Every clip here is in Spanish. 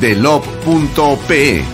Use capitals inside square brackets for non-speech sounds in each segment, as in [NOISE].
delop.pe.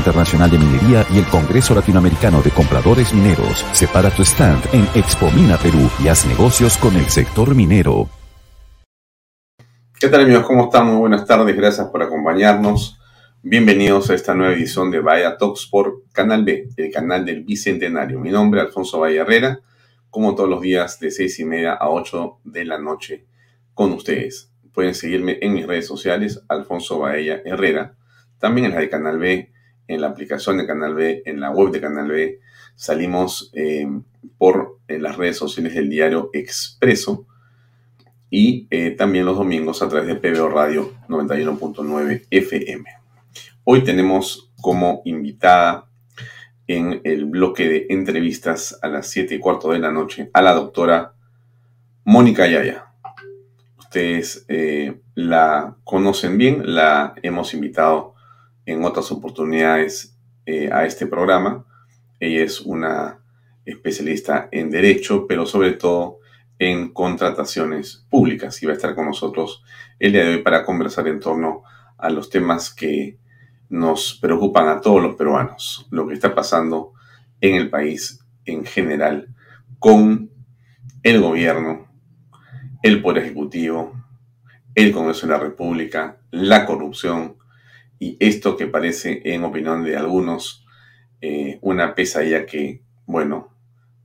Internacional de Minería y el Congreso Latinoamericano de Compradores Mineros. Separa tu stand en Expo Mina Perú y haz negocios con el sector minero. ¿Qué tal amigos? ¿Cómo están? Muy buenas tardes, gracias por acompañarnos. Bienvenidos a esta nueva edición de Vaya Talks por Canal B, el canal del Bicentenario. Mi nombre es Alfonso Valle Herrera, como todos los días de seis y media a 8 de la noche con ustedes. Pueden seguirme en mis redes sociales, Alfonso Baella Herrera, también en la de Canal B, en la aplicación de Canal B, en la web de Canal B. Salimos eh, por en las redes sociales del diario Expreso y eh, también los domingos a través de PBO Radio 91.9 FM. Hoy tenemos como invitada en el bloque de entrevistas a las 7 y cuarto de la noche a la doctora Mónica Yaya. Ustedes eh, la conocen bien, la hemos invitado en otras oportunidades eh, a este programa. Ella es una especialista en derecho, pero sobre todo en contrataciones públicas y va a estar con nosotros el día de hoy para conversar en torno a los temas que nos preocupan a todos los peruanos, lo que está pasando en el país en general con el gobierno, el Poder Ejecutivo, el Congreso de la República, la corrupción, y esto que parece, en opinión de algunos, eh, una pesadilla que, bueno,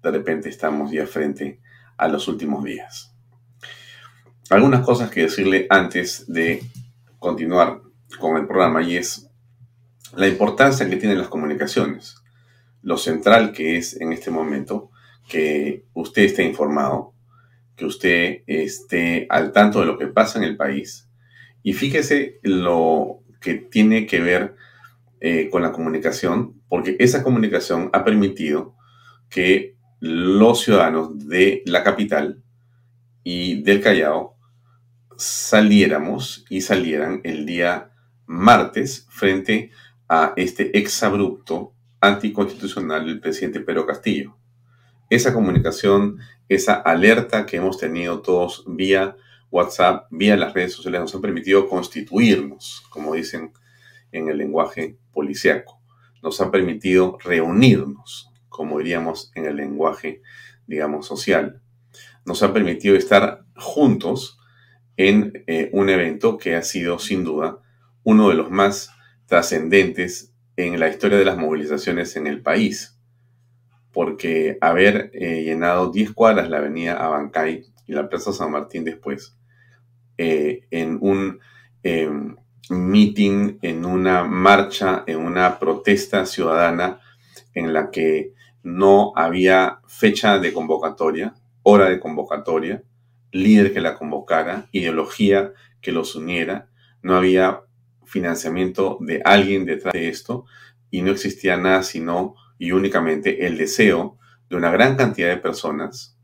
de repente estamos ya frente a los últimos días. Algunas cosas que decirle antes de continuar con el programa y es la importancia que tienen las comunicaciones, lo central que es en este momento que usted esté informado, que usted esté al tanto de lo que pasa en el país y fíjese lo que tiene que ver eh, con la comunicación, porque esa comunicación ha permitido que los ciudadanos de la capital y del Callao saliéramos y salieran el día martes frente a este exabrupto anticonstitucional del presidente Pedro Castillo. Esa comunicación, esa alerta que hemos tenido todos vía WhatsApp, vía las redes sociales, nos han permitido constituirnos, como dicen en el lenguaje policiaco. Nos ha permitido reunirnos, como diríamos en el lenguaje, digamos, social. Nos ha permitido estar juntos en eh, un evento que ha sido, sin duda, uno de los más trascendentes en la historia de las movilizaciones en el país. Porque haber eh, llenado 10 cuadras la avenida Abancay y la Plaza San Martín después eh, en un em, meeting, en una marcha, en una protesta ciudadana en la que no había fecha de convocatoria, hora de convocatoria, líder que la convocara, ideología que los uniera, no había financiamiento de alguien detrás de esto y no existía nada sino y únicamente el deseo de una gran cantidad de personas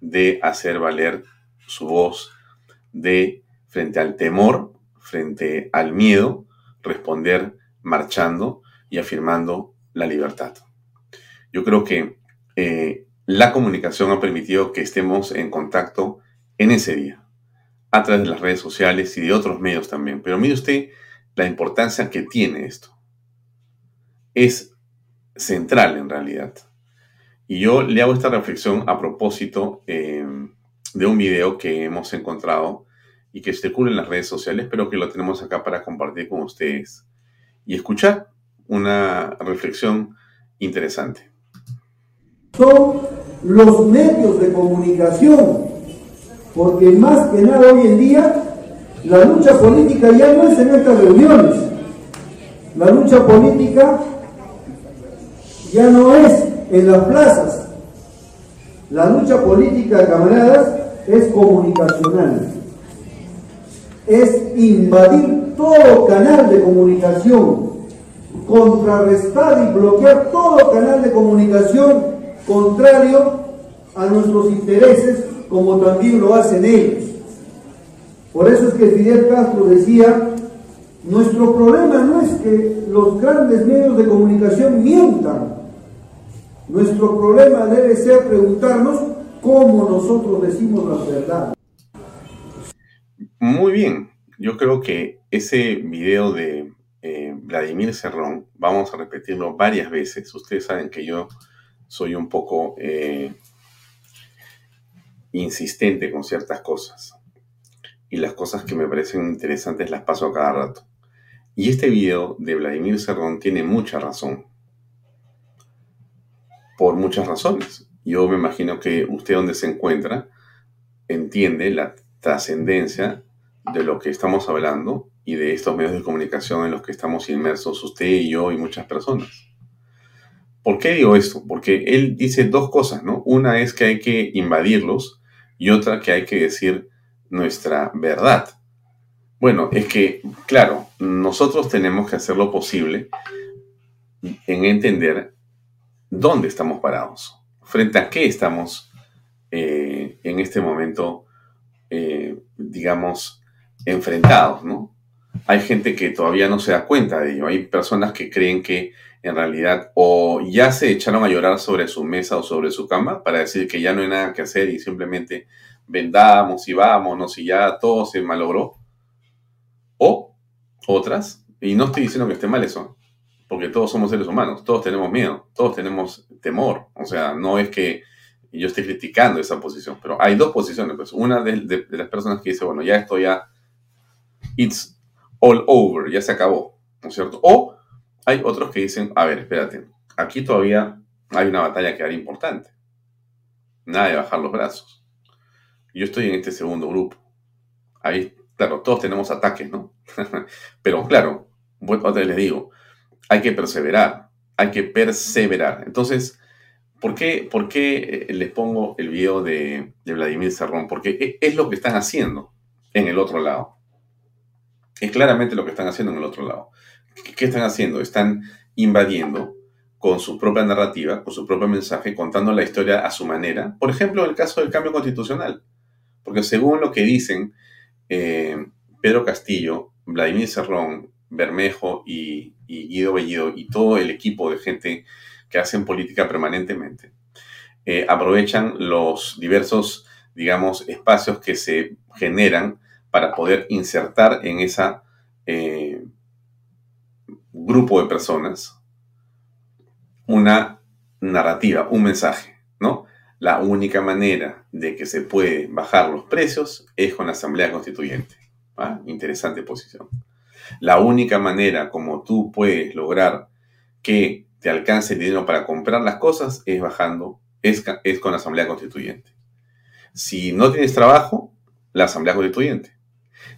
de hacer valer su voz, de frente al temor, frente al miedo, responder marchando y afirmando la libertad. Yo creo que eh, la comunicación ha permitido que estemos en contacto en ese día, a través de las redes sociales y de otros medios también. Pero mire usted la importancia que tiene esto. Es central en realidad. Y yo le hago esta reflexión a propósito eh, de un video que hemos encontrado y que circula en las redes sociales, pero que lo tenemos acá para compartir con ustedes y escuchar una reflexión interesante. Son los medios de comunicación, porque más que nada hoy en día la lucha política ya no es en estas reuniones, la lucha política ya no es en las plazas, la lucha política, camaradas, es comunicacional es invadir todo canal de comunicación, contrarrestar y bloquear todo canal de comunicación contrario a nuestros intereses, como también lo hacen ellos. Por eso es que Fidel Castro decía, nuestro problema no es que los grandes medios de comunicación mientan, nuestro problema debe ser preguntarnos cómo nosotros decimos la verdad. Muy bien, yo creo que ese video de eh, Vladimir Cerrón, vamos a repetirlo varias veces. Ustedes saben que yo soy un poco eh, insistente con ciertas cosas. Y las cosas que me parecen interesantes las paso a cada rato. Y este video de Vladimir Cerrón tiene mucha razón. Por muchas razones. Yo me imagino que usted donde se encuentra entiende la trascendencia de lo que estamos hablando y de estos medios de comunicación en los que estamos inmersos usted y yo y muchas personas. ¿Por qué digo esto? Porque él dice dos cosas, ¿no? Una es que hay que invadirlos y otra que hay que decir nuestra verdad. Bueno, es que, claro, nosotros tenemos que hacer lo posible en entender dónde estamos parados, frente a qué estamos eh, en este momento, eh, digamos, enfrentados, ¿no? Hay gente que todavía no se da cuenta de ello. Hay personas que creen que en realidad o ya se echaron a llorar sobre su mesa o sobre su cama para decir que ya no hay nada que hacer y simplemente vendamos y vámonos y ya todo se malogró. O otras, y no estoy diciendo que esté mal eso, porque todos somos seres humanos, todos tenemos miedo, todos tenemos temor. O sea, no es que yo esté criticando esa posición, pero hay dos posiciones. Pues. Una de, las personas que dice, bueno, ya esto ya it's all over, ya se acabó, ¿no es cierto? O hay otros que dicen, a ver, espérate, aquí todavía hay una batalla que era importante. Nada de bajar los brazos. Yo estoy en este segundo grupo. Ahí, claro, todos tenemos ataques, ¿no? [LAUGHS] Pero claro, otra vez les digo, hay que perseverar, hay que perseverar. Entonces, ¿por qué, por qué eh, les pongo el video de, Vladimir Serrón? Porque e, es lo que están haciendo en el otro lado. Es claramente lo que están haciendo en el otro lado. ¿Qué están haciendo? Están invadiendo con su propia narrativa, con su propio mensaje, contando la historia a su manera. Por ejemplo, el caso del cambio constitucional. Porque según lo que dicen eh, Pedro Castillo, Vladimir Cerrón, Bermejo y, Guido Bellido y todo el equipo de gente que hacen política permanentemente, eh, aprovechan los diversos, digamos, espacios que se generan para poder insertar en ese eh, grupo de personas una narrativa, un mensaje, ¿no? La única manera de que se puede bajar los precios es con la Asamblea Constituyente. ¿ah? Interesante posición. La única manera como tú puedes lograr que te alcance el dinero para comprar las cosas es bajando, es, es con la Asamblea Constituyente. Si no tienes trabajo, la Asamblea Constituyente.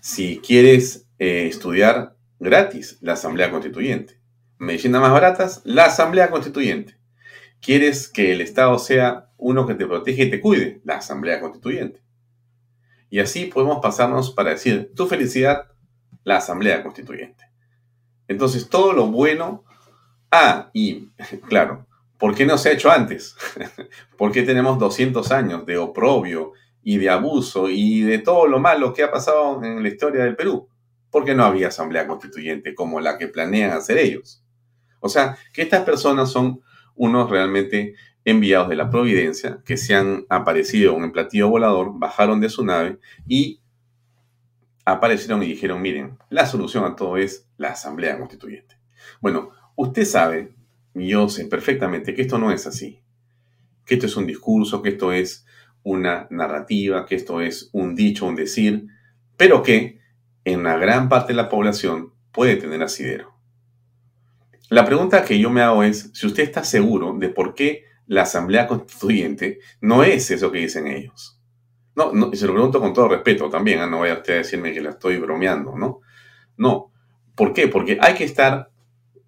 Si quieres eh, estudiar gratis, la Asamblea Constituyente. Medicinas más baratas, la Asamblea Constituyente. ¿Quieres que el Estado sea uno que te protege y te cuide? La Asamblea Constituyente. Y así podemos pasarnos para decir, tu felicidad, la Asamblea Constituyente. Entonces, todo lo bueno... Ah, y [LAUGHS] claro, ¿por qué no se ha hecho antes? [LAUGHS] ¿Por qué tenemos 200 años de oprobio y de abuso y de todo lo malo que ha pasado en la historia del Perú? Porque no había asamblea constituyente como la que planean hacer ellos. O sea, que estas personas son unos realmente enviados de la providencia que se han aparecido en el platillo volador, bajaron de su nave y aparecieron y dijeron, miren, la solución a todo es la asamblea constituyente. Bueno, usted sabe, yo sé perfectamente que esto no es así, que esto es un discurso, que esto es una narrativa, que esto es un dicho, un decir, pero que en una gran parte de la población puede tener asidero. La pregunta que yo me hago es si usted está seguro de por qué la Asamblea Constituyente no es eso que dicen ellos. No, y se lo pregunto con todo respeto también, ¿ah? no vaya usted a decirme que la estoy bromeando, ¿no? No. ¿Por qué? Porque hay que estar,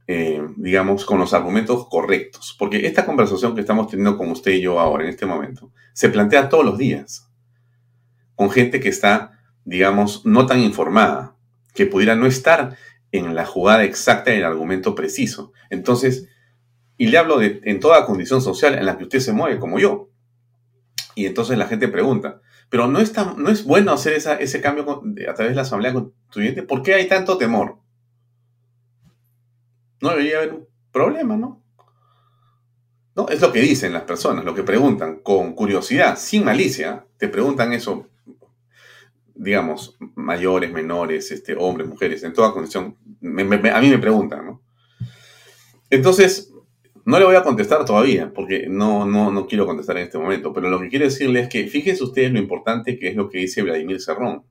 eh, digamos, con los argumentos correctos. Porque esta conversación que estamos teniendo con usted y yo ahora, en este momento, se plantea todos los días. Con gente que está, digamos, no tan informada, que pudiera no estar en la jugada exacta y el argumento preciso. Entonces, y le hablo de en toda condición social en la que usted se mueve, como yo. Y entonces la gente pregunta, pero no es, no es bueno hacer ese cambio a través de la Asamblea Constituyente. ¿Por qué hay tanto temor? No debería haber un problema, ¿no? No, es lo que dicen las personas, lo que preguntan con curiosidad, sin malicia, te preguntan eso, digamos, mayores, menores, este, hombres, mujeres, en toda condición. a mí me preguntan, ¿no? Entonces, no le voy a contestar todavía, porque no, no, no quiero contestar en este momento, pero lo que quiero decirle es que fíjense ustedes lo importante que es lo que dice Vladimir Serrón,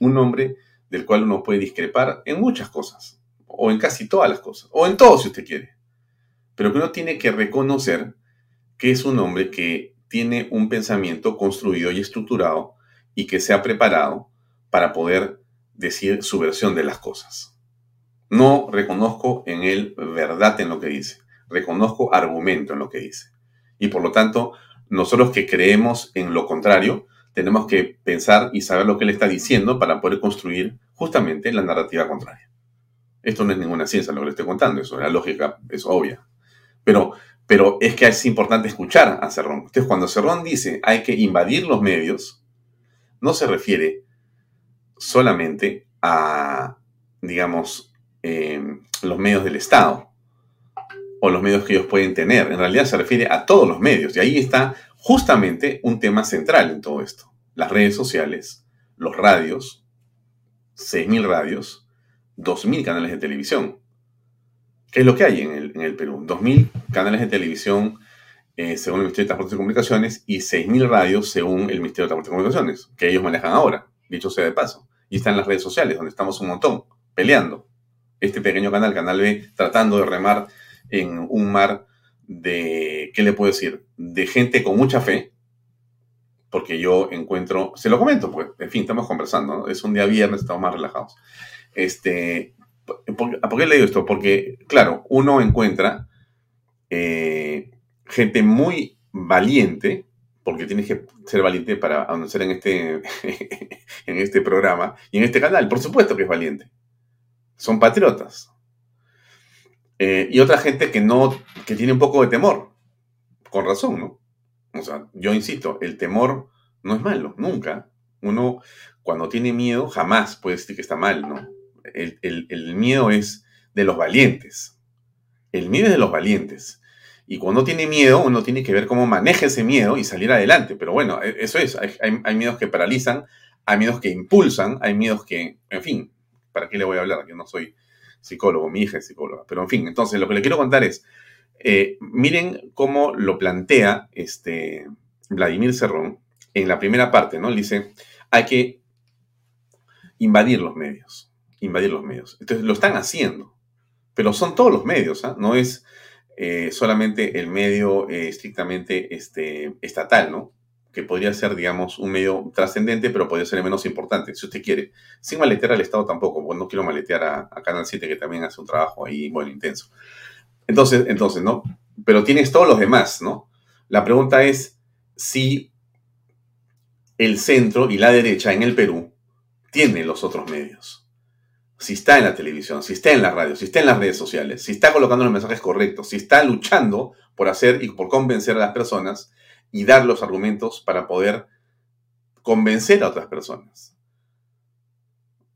un hombre del cual uno puede discrepar en muchas cosas, o en casi todas las cosas, o en todo si usted quiere, pero que uno tiene que reconocer que es un hombre que tiene un pensamiento construido y estructurado y que se ha preparado para poder decir su versión de las cosas. No reconozco en él verdad en lo que dice reconozco argumento en lo que dice. Y por lo tanto, nosotros que creemos en lo contrario, tenemos que pensar y saber lo que él está diciendo para poder construir justamente la narrativa contraria. Esto no es ninguna ciencia lo que le estoy contando, eso la lógica es obvia. Pero, pero es que es importante escuchar a Cerrón. Entonces, cuando Cerrón dice hay que invadir los medios, no se refiere solamente a, digamos, eh, los medios del Estado, o los medios que ellos pueden tener. En realidad se refiere a todos los medios. Y ahí está justamente un tema central en todo esto. Las redes sociales, los radios, 6.000 radios, 2.000 canales de televisión. ¿Qué es lo que hay en el, Perú? 2.000 canales de televisión eh, según el Ministerio de Transportes y Comunicaciones y 6.000 radios según el Ministerio de Transportes y Comunicaciones, que ellos manejan ahora, dicho sea de paso. Y están las redes sociales, donde estamos un montón, peleando. Este pequeño canal, Canal B, tratando de remar en un mar de, ¿qué le puedo decir? De gente con mucha fe, porque yo encuentro, se lo comento, pues, en fin, estamos conversando, es un día viernes, estamos más relajados. Este, ¿por, qué le digo esto? Porque, claro, uno encuentra eh, gente muy valiente, porque tienes que ser valiente para anunciar en este, [LAUGHS] en este programa y en este canal, por supuesto que es valiente. Son patriotas, eh, y otra gente que no, que tiene un poco de temor, con razón, ¿no? O sea, yo insisto, el temor no es malo, nunca. Uno, cuando tiene miedo, jamás puede decir que está mal, ¿no? El, el miedo es de los valientes. El miedo es de los valientes. Y cuando tiene miedo, uno tiene que ver cómo maneja ese miedo y salir adelante. Pero bueno, e, eso es. Hay, hay, miedos que paralizan, hay miedos que impulsan, hay miedos que, en fin, ¿para qué le voy a hablar? Yo no soy psicólogo, mi hija es psicóloga. Pero en fin, entonces lo que le quiero contar es, eh, miren cómo lo plantea este Vladimir Cerrón en la primera parte, ¿no? Él dice, hay que invadir los medios, invadir los medios. Entonces lo están haciendo, pero son todos los medios, ¿ah? No es eh, solamente el medio eh, estrictamente este, estatal, ¿no? Que podría ser, digamos, un medio trascendente, pero podría ser el menos importante, si usted quiere. Sin maletear al Estado tampoco, porque no quiero maletear a, Canal 7, que también hace un trabajo ahí, bueno, intenso. Entonces, entonces, ¿no? Pero tienes todos los demás, ¿no? La pregunta es si el centro y la derecha en el Perú tiene los otros medios. Si está en la televisión, si está en la radio, si está en las redes sociales, si está colocando los mensajes correctos, si está luchando por hacer y por convencer a las personas y dar los argumentos para poder convencer a otras personas.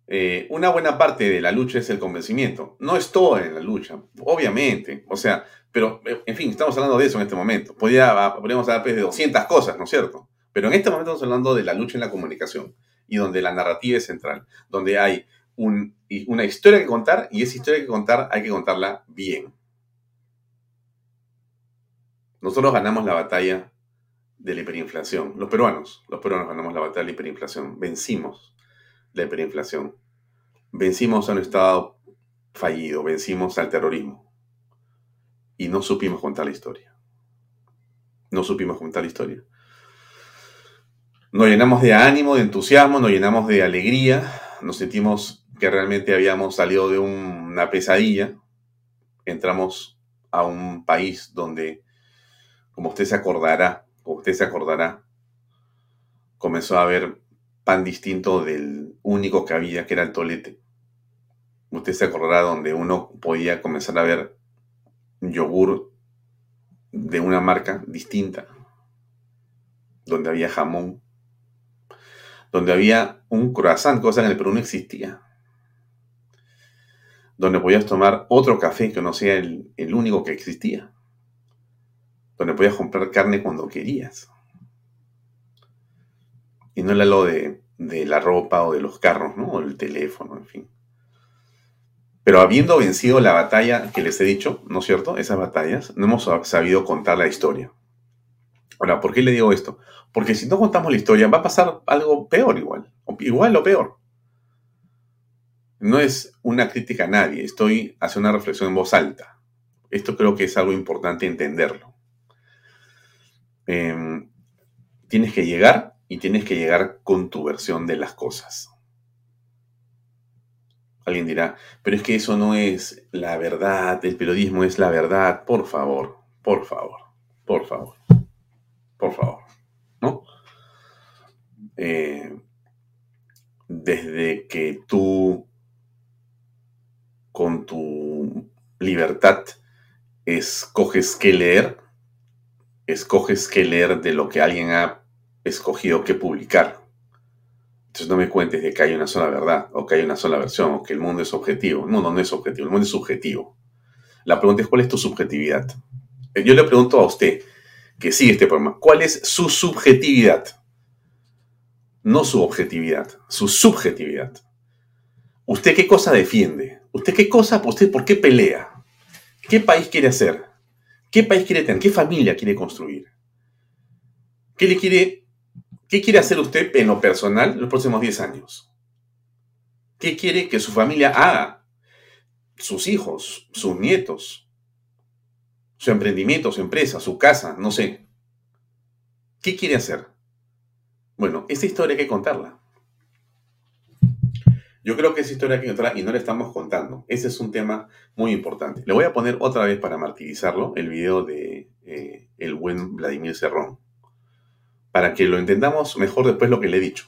Eh, una buena parte de la lucha es el convencimiento. No es todo en la lucha, obviamente. O sea, pero, en fin, estamos hablando de eso en este momento. Podría, podríamos hablar pues, de 200 cosas, ¿no es cierto? Pero en este momento estamos hablando de la lucha en la comunicación y donde la narrativa es central, donde hay una historia que contar y esa historia que contar hay que contarla bien. Nosotros ganamos la batalla de la hiperinflación. Los peruanos, los peruanos ganamos la batalla de la hiperinflación. Vencimos la hiperinflación. Vencimos a un Estado fallido, vencimos al terrorismo. Y no supimos contar la historia. No supimos contar la historia. Nos llenamos de ánimo, de entusiasmo, nos llenamos de alegría, nos sentimos que realmente habíamos salido de una pesadilla. Entramos a un país donde como usted se acordará, usted se acordará, comenzó a haber pan distinto del único que había, que era el tolete. Usted se acordará donde uno podía comenzar a ver yogur de una marca distinta, donde había jamón, donde había un croissant, cosa que en el Perú no existía, donde podías tomar otro café que no sea el, el único que existía donde podías comprar carne cuando querías. Y no era lo de, de la ropa o de los carros, ¿no? O el teléfono, en fin. Pero habiendo vencido la batalla que les he dicho, ¿no es cierto? Esas batallas, no hemos sabido contar la historia. Ahora, ¿por qué le digo esto? Porque si no contamos la historia, va a pasar algo peor igual. Igual o peor. No es una crítica a nadie, estoy haciendo una reflexión en voz alta. Esto creo que es algo importante entenderlo. Em, tienes que llegar y tienes que llegar con tu versión de las cosas. Alguien dirá, pero es que eso no es la verdad, el periodismo es la verdad. Por favor, por favor, por favor, por favor, ¿no? Eh, desde que tú, con tu libertad, escoges qué leer, escoges qué leer de lo que alguien ha escogido que publicar. Entonces no me cuentes de que hay una sola verdad, o que hay una sola versión, o que el mundo es objetivo. No, no, no es objetivo, el mundo es subjetivo. La pregunta es, ¿cuál es tu subjetividad? Eh, yo le pregunto a usted, que sigue este programa, ¿cuál es su subjetividad? No su objetividad, su subjetividad. ¿Usted qué cosa defiende? ¿Usted qué cosa, usted por qué pelea? ¿Qué país quiere hacer? ¿Qué país quiere tener? ¿Qué familia quiere construir? ¿Qué, le quiere, ¿Qué quiere hacer usted en lo personal los próximos 10 años? ¿Qué quiere que su familia haga? Sus hijos, sus nietos, su emprendimiento, su empresa, su casa, no sé. ¿Qué quiere hacer? Bueno, esa historia hay que contarla. Yo creo que esa historia hay que contarla y no la estamos contando. Ese es un tema muy importante. Le voy a poner otra vez para martirizarlo el video de eh, el buen Vladimir Cerrón, para que lo entendamos mejor después lo que le he dicho.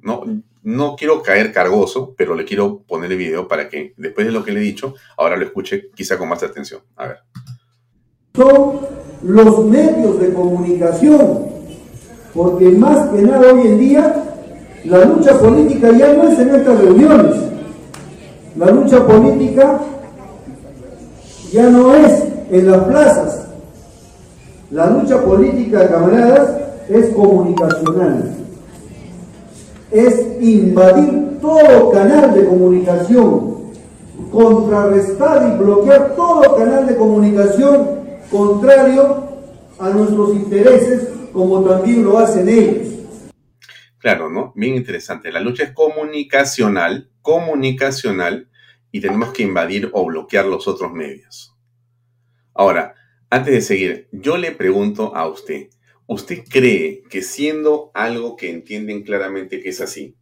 No, no quiero caer cargoso, pero le quiero poner el video para que después de lo que le he dicho, ahora lo escuche quizá con más atención. A ver. Son los medios de comunicación, porque más que nada hoy en día la lucha política ya no es en estas reuniones. La lucha política ya no es en las plazas. La lucha política, camaradas, es comunicacional. Es invadir todo canal de comunicación, contrarrestar y bloquear todo canal de comunicación contrario a nuestros intereses, como también lo hacen ellos. Claro, ¿no? Bien interesante. La lucha es comunicacional, comunicacional, y tenemos que invadir o bloquear los otros medios. Ahora, antes de seguir, yo le pregunto a usted, ¿Usted cree que siendo algo que entienden claramente que es así,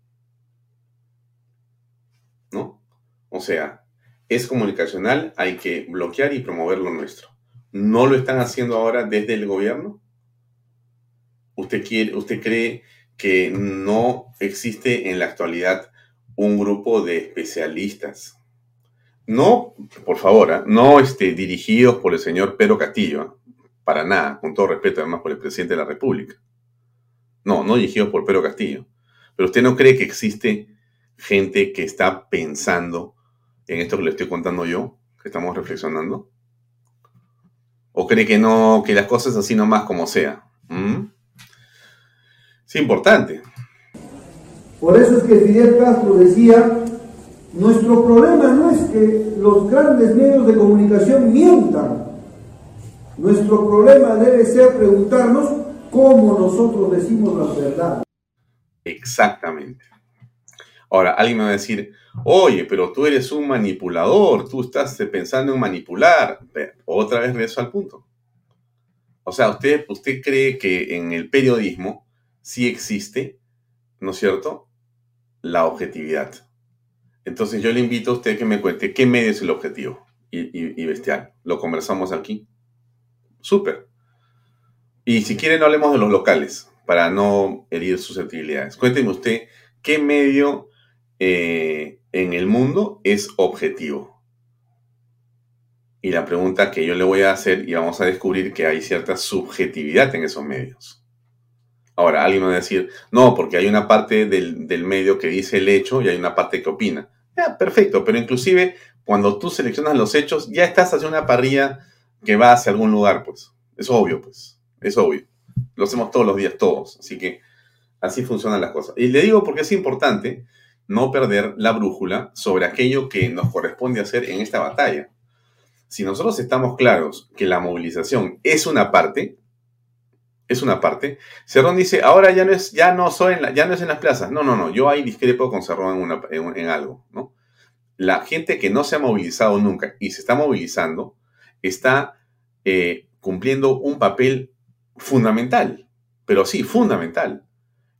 ¿no? O sea, es comunicacional, hay que bloquear y promover lo nuestro. ¿No lo están haciendo ahora desde el gobierno? ¿Usted, quiere, usted cree que no existe en la actualidad un grupo de especialistas? No, por favor, ¿ah? no este, dirigidos por el señor Pedro Castillo, para nada, con todo respeto además por el presidente de la República. No, no dirigidos por Pedro Castillo. Pero usted no cree que existe gente que está pensando en esto que le estoy contando yo, que estamos reflexionando? ¿O cree que no, que las cosas así nomás como sea? ¿Mm? Es importante. Por eso es que Fidel Castro decía, nuestro problema no es que los grandes medios de comunicación mientan, nuestro problema debe ser preguntarnos cómo nosotros decimos la verdad. Exactamente. Ahora, alguien me va a decir, oye, pero tú eres un manipulador, tú estás pensando en manipular. Otra vez regreso al punto. O sea, usted, usted cree que en el periodismo sí existe, ¿no es cierto?, la objetividad. Entonces yo le invito a usted que me cuente qué medio es el objetivo y, y bestial. Lo conversamos aquí. Súper. Y si quiere, no hablemos de los locales para no herir susceptibilidades. Cuénteme usted qué medio eh, en el mundo es objetivo. Y la pregunta que yo le voy a hacer, y vamos a descubrir que hay cierta subjetividad en esos medios. Ahora, alguien va a decir, no, porque hay una parte del, medio que dice el hecho y hay una parte que opina. Perfecto, pero inclusive cuando tú seleccionas los hechos, ya estás haciendo una parrilla que va hacia algún lugar, pues. Es obvio, pues. Es obvio. Lo hacemos todos los días, todos. Así que así funcionan las cosas. Y le digo porque es importante, no perder la brújula sobre aquello que nos corresponde hacer en esta batalla. Si nosotros estamos claros que la movilización es una parte, es una parte, Cerrón dice, ahora ya no es, ya no soy en ya no es en las plazas. No, no, no, yo ahí discrepo con Cerrón en, algo, ¿no? La gente que no se ha movilizado nunca y se está movilizando está eh, cumpliendo un papel fundamental, pero sí, fundamental.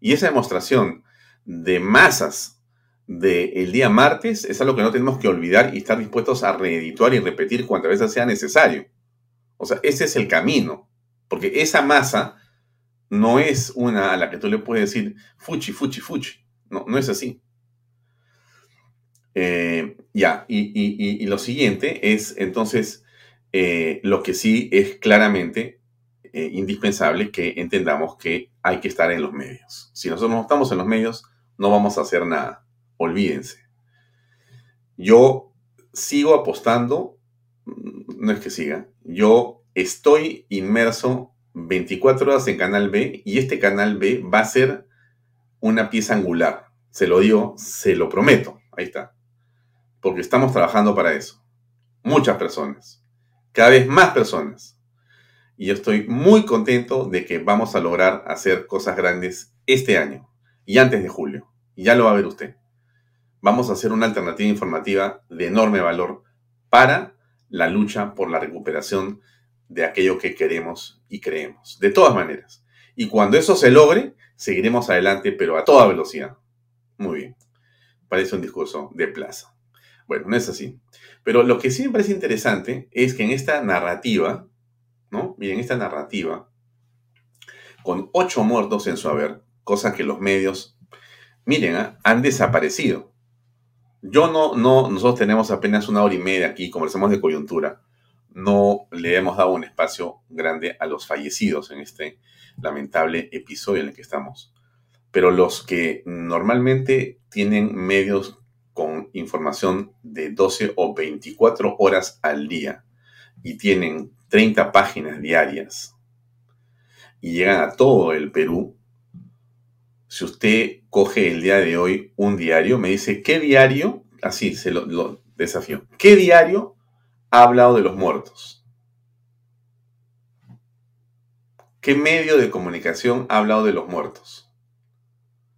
Y esa demostración de masas del día martes es algo que no tenemos que olvidar y estar dispuestos a reeditar y repetir cuantas veces sea necesario. O sea, ese es el camino, porque esa masa no es una a la que tú le puedes decir fuchi, fuchi, fuchi. No, no es así. Eh, ya, y, lo siguiente es entonces eh, lo que sí es claramente eh, indispensable que entendamos que hay que estar en los medios. Si nosotros no estamos en los medios, no vamos a hacer nada olvídense. Yo sigo apostando, mm, no es que siga, yo estoy inmerso 24 horas en Canal B y este Canal B va a ser una pieza angular. Se lo digo, se lo prometo. Ahí está. Porque estamos trabajando para eso. Muchas personas. Cada vez más personas. Y yo estoy muy contento de que vamos a lograr hacer cosas grandes este año y antes de julio. Ya lo va a ver usted vamos a hacer una alternativa informativa de enorme valor para la lucha por la recuperación de aquello que queremos y creemos. De todas maneras. Y cuando eso se logre, seguiremos adelante, pero a toda velocidad. Muy bien. Parece un discurso de plaza. Bueno, no es así. Pero lo que siempre es interesante es que en esta narrativa, ¿no? Miren, esta narrativa, con ocho muertos en su haber, cosa que los medios, miren, ¿ah? han desaparecido. Yo no, no, nosotros tenemos apenas una hora y media aquí, conversamos de coyuntura. No le hemos dado un espacio grande a los fallecidos en este lamentable episodio en el que estamos. Pero los que normalmente tienen medios con información de 12 o 24 horas al día y tienen 30 páginas diarias y llegan a todo el Perú, si usted coge el día de hoy un diario, me dice, ¿qué diario? Así se lo, desafío. ¿Qué diario ha hablado de los muertos? ¿Qué medio de comunicación ha hablado de los muertos?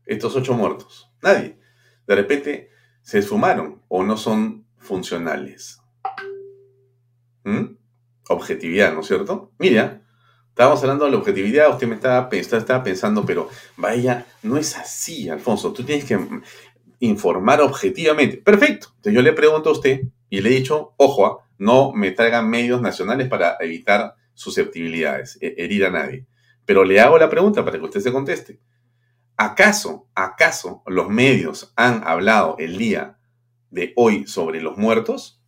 Estos ocho muertos. Nadie. De repente se esfumaron o no son funcionales. ¿Mm? Objetividad, ¿no es cierto? Mira, Estábamos hablando de la objetividad, usted me estaba, estaba pensando, pero vaya, no es así, Alfonso. Tú tienes que informar objetivamente. Perfecto. Entonces yo le pregunto a usted y le he dicho, ojo, ah, no me traigan medios nacionales para evitar susceptibilidades, e-, herir a nadie. Pero le hago la pregunta para que usted se conteste. ¿Acaso, acaso los medios han hablado el día de hoy sobre los muertos?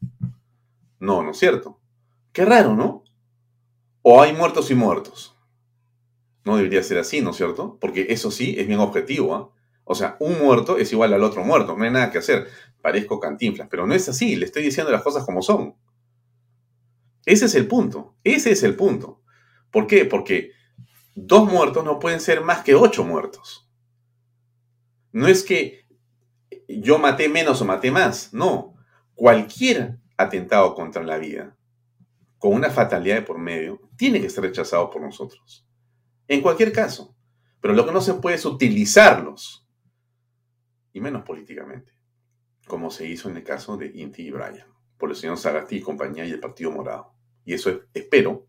No, no es cierto. Qué raro, ¿no? O hay muertos y muertos. No debería ser así, ¿no es cierto? Porque eso sí es bien objetivo. ¿ah? O sea, un muerto es igual al otro muerto, no hay nada que hacer. Parezco cantinflas, pero no es así, le estoy diciendo las cosas como son. Ese es el punto, ese es el punto. ¿Por qué? Porque dos muertos no pueden ser más que ocho muertos. No es que yo maté menos o maté más, no. Cualquier atentado contra la vida, con una fatalidad de por medio, tiene que ser rechazado por nosotros. En cualquier caso. Pero lo que no se puede es utilizarlos, y menos políticamente, como se hizo en el caso de Inti y Brian, por el señor Sagasti y compañía y el Partido Morado. Y eso espero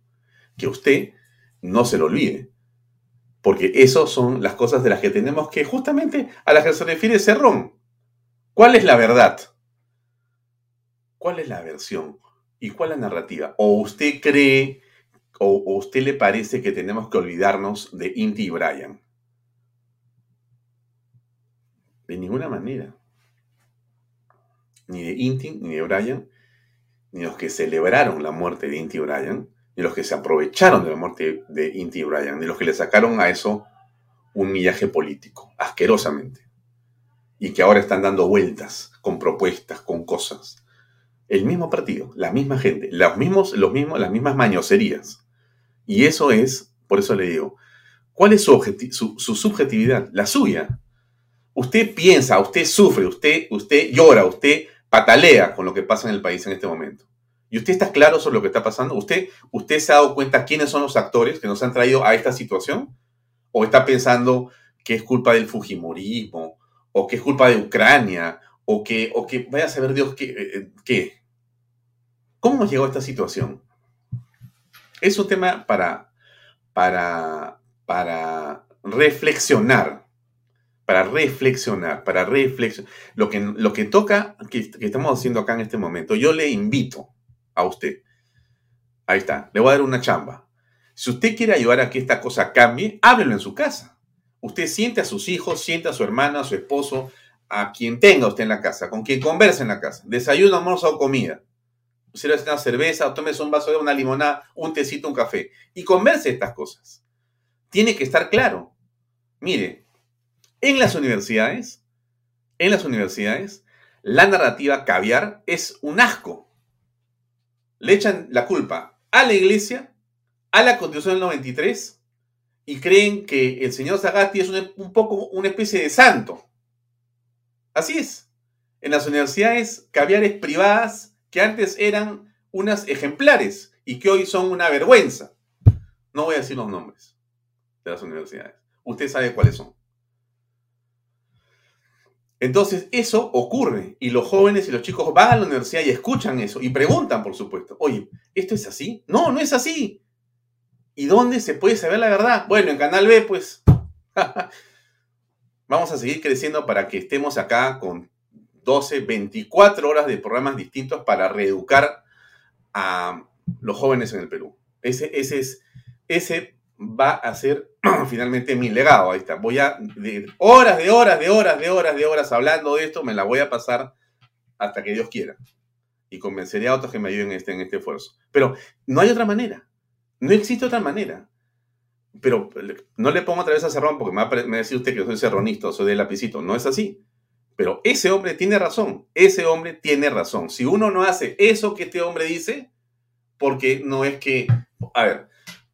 que usted no se lo olvide, porque eso son las cosas de las que tenemos que, justamente a las que se refiere Cerrón. ¿Cuál es la verdad? ¿Cuál es la versión? ¿Y cuál es la narrativa? ¿O usted cree, o, usted le parece que tenemos que olvidarnos de Inti y Brian? De ninguna manera. Ni de Inti, ni de Brian, ni los que celebraron la muerte de Inti y Brian, ni los que se aprovecharon de la muerte de Inti y Brian, ni los que le sacaron a eso un millaje político, asquerosamente. Y que ahora están dando vueltas con propuestas, con cosas. El mismo partido, la misma gente, los mismos, los mismos, las mismas mañoserías. Y eso es, por eso le digo, ¿cuál es su, su, subjetividad? La suya. Usted piensa, usted sufre, usted, usted llora, usted patalea con lo que pasa en el país en este momento. ¿Y usted está claro sobre lo que está pasando? ¿Usted, ¿Usted se ha dado cuenta quiénes son los actores que nos han traído a esta situación? ¿O está pensando que es culpa del Fujimorismo? ¿O que es culpa de Ucrania? ¿O que, o que vaya a saber Dios qué, eh, eh? ¿Cómo hemos llegado a esta situación? Es un tema para, para, para reflexionar para reflexionar, para reflexionar. Lo que, lo que toca, que, estamos haciendo acá en este momento, yo le invito a usted. Ahí está, le voy a dar una chamba. Si usted quiere ayudar a que esta cosa cambie, háblelo en su casa. Usted siente a sus hijos, siente a su hermana, a su esposo, a quien tenga usted en la casa, con quien converse en la casa. Desayuno, almuerzo o comida. Usted le hace una cerveza, o tomes un vaso de una limonada, un tecito, un café. Y converse estas cosas. Tiene que estar claro. Mire, en las universidades, en las universidades, la narrativa caviar es un asco. Le echan la culpa a la iglesia, a la constitución del 93, y creen que el señor Zagatti es un, poco una especie de santo. Así es. En las universidades caviares privadas que antes eran unas ejemplares y que hoy son una vergüenza. No voy a decir los nombres de las universidades. Usted sabe cuáles son. Entonces, eso ocurre y los jóvenes y los chicos van a la universidad y escuchan eso y preguntan, por supuesto, oye, ¿esto es así? No, no es así. ¿Y dónde se puede saber la verdad? Bueno, en Canal B, pues. [LAUGHS] Vamos a seguir creciendo para que estemos acá con 12, 24 horas de programas distintos para reeducar a los jóvenes en el Perú. Ese, ese es, ese va a ser [CLEARS THROAT] finalmente mi legado. Ahí está. Voy a, de horas, de horas, de horas, de horas, de horas hablando de esto, me la voy a pasar hasta que Dios quiera. Y convenceré a otros que me ayuden en este, en este esfuerzo. Pero no hay otra manera. No existe otra manera. Pero no le pongo otra vez a Cerrón porque me va a, decir usted que soy cerronista, soy de lapicito. No es así. Pero ese hombre tiene razón. Ese hombre tiene razón. Si uno no hace eso que este hombre dice, porque no es que. A ver,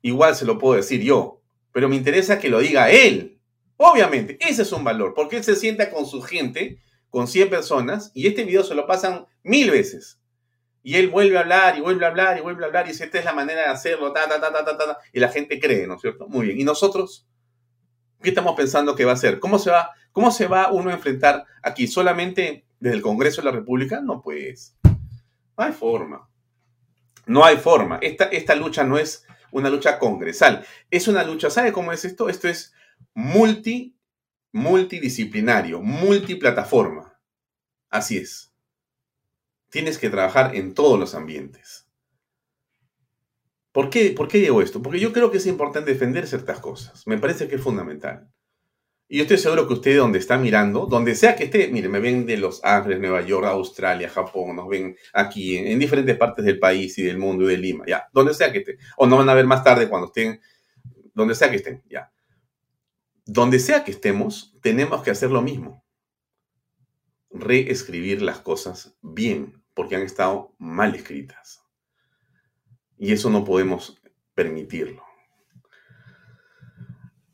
igual se lo puedo decir yo, pero me interesa que lo diga él. Obviamente, ese es un valor, porque él se sienta con su gente, con 100 personas, y este video se lo pasan mil veces. Y él vuelve a hablar y vuelve a hablar y vuelve a hablar y dice, esta es la manera de hacerlo, ta, ta, ta, ta, ta, y la gente cree, ¿no es cierto? Muy bien. ¿Y nosotros? ¿Qué estamos pensando que va a hacer? ¿Cómo se va, cómo se va uno a enfrentar aquí? ¿Solamente desde el Congreso de la República? No, pues. No hay forma. No hay forma. Esta, esta lucha no es una lucha congresal. Es una lucha, ¿sabe cómo es esto? Esto es multi, multidisciplinario, multiplataforma. Así es. Tienes que trabajar en todos los ambientes. ¿Por qué, ¿Por qué digo esto? Porque yo creo que es importante defender ciertas cosas. Me parece que es fundamental. Y yo estoy seguro que usted donde está mirando, donde sea que esté, mire, me ven de Los Ángeles, Nueva York, Australia, Japón, nos ven aquí en, diferentes partes del país y del mundo y de Lima, ya, donde sea que esté. O nos van a ver más tarde cuando estén, donde sea que estén, ya. Donde sea que estemos, tenemos que hacer lo mismo. Reescribir las cosas bien, porque han estado mal escritas. Y eso no podemos permitirlo.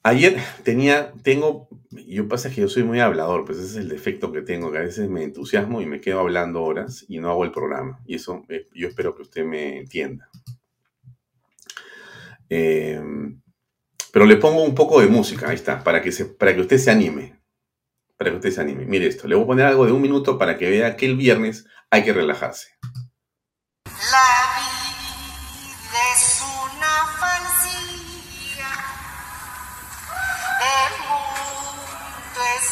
Ayer tenía, tengo, yo pasa que yo soy muy hablador, pues ese es el defecto que tengo, que a veces me entusiasmo y me quedo hablando horas y no hago el programa. Y eso eh, yo espero que usted me entienda. Em, pero le pongo un poco de música, ahí está, para que, se, para que usted se anime. Para que usted se anime. Mire esto, le voy a poner algo de un minuto para que vea que el viernes hay que relajarse. La vida es una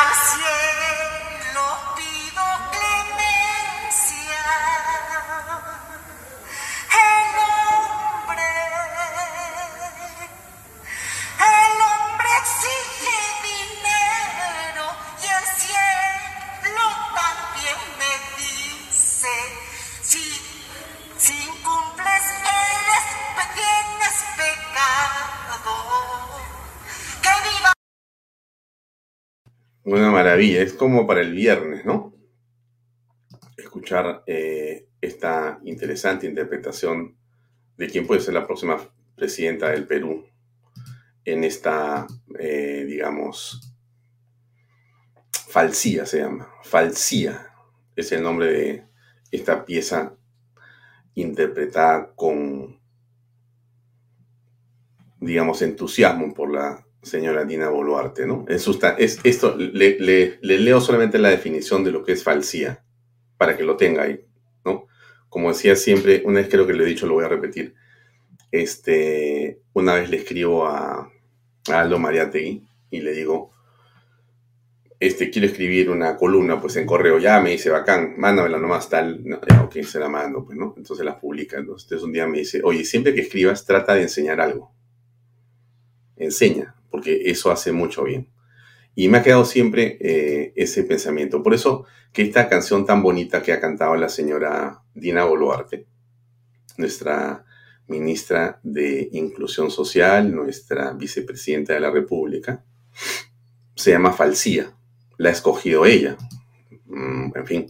Al es como para el viernes, ¿no? Escuchar eh, esta interesante interpretación de quién puede ser la próxima presidenta del Perú en esta, eh, digamos, falsía se llama, falsía es el nombre de esta pieza interpretada con, digamos, entusiasmo por la señora Dina Boluarte, ¿no? Es, es esto, le, leo solamente la definición de lo que es falsía, para que lo tenga ahí, ¿no? Como decía siempre, una vez creo que lo he dicho, lo voy a repetir. Este, una vez le escribo a, a Aldo Mariategui y le digo, este, quiero escribir una columna, pues en correo, ya me dice, bacán, mándamela nomás tal, no, ok, se la mando, pues, ¿no? Entonces la publica, entonces un día me dice, oye, siempre que escribas, trata de enseñar algo. Enseña, porque eso hace mucho bien. Y me ha quedado siempre eh, ese pensamiento. Por eso que esta canción tan bonita que ha cantado la señora Dina Boluarte, nuestra ministra de Inclusión Social, nuestra vicepresidenta de la República, se llama Falsía. La ha escogido ella. Mm, en fin,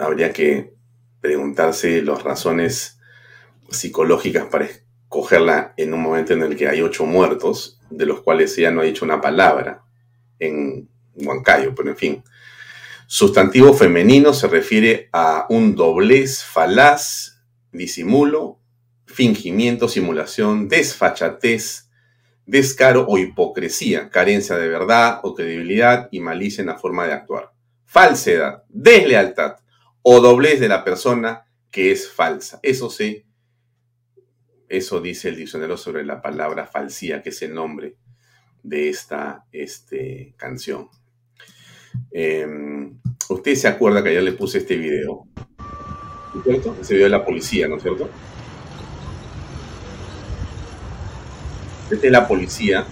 habría que preguntarse las razones psicológicas para escogerla en un momento en el que hay ocho muertos de los cuales ella no ha dicho una palabra en Huancayo, pero en fin. Sustantivo femenino se refiere a un doblez, falaz, disimulo, fingimiento, simulación, desfachatez, descaro o hipocresía, carencia de verdad o credibilidad y malicia en la forma de actuar. Falsedad, deslealtad o doblez de la persona que es falsa. Eso sí eso dice el diccionario sobre la palabra falsía, que es el nombre de esta este, canción. Em, usted se acuerda que ayer le puse este video, ¿no es cierto? Ese video de la policía, ¿no es cierto? Este es la policía.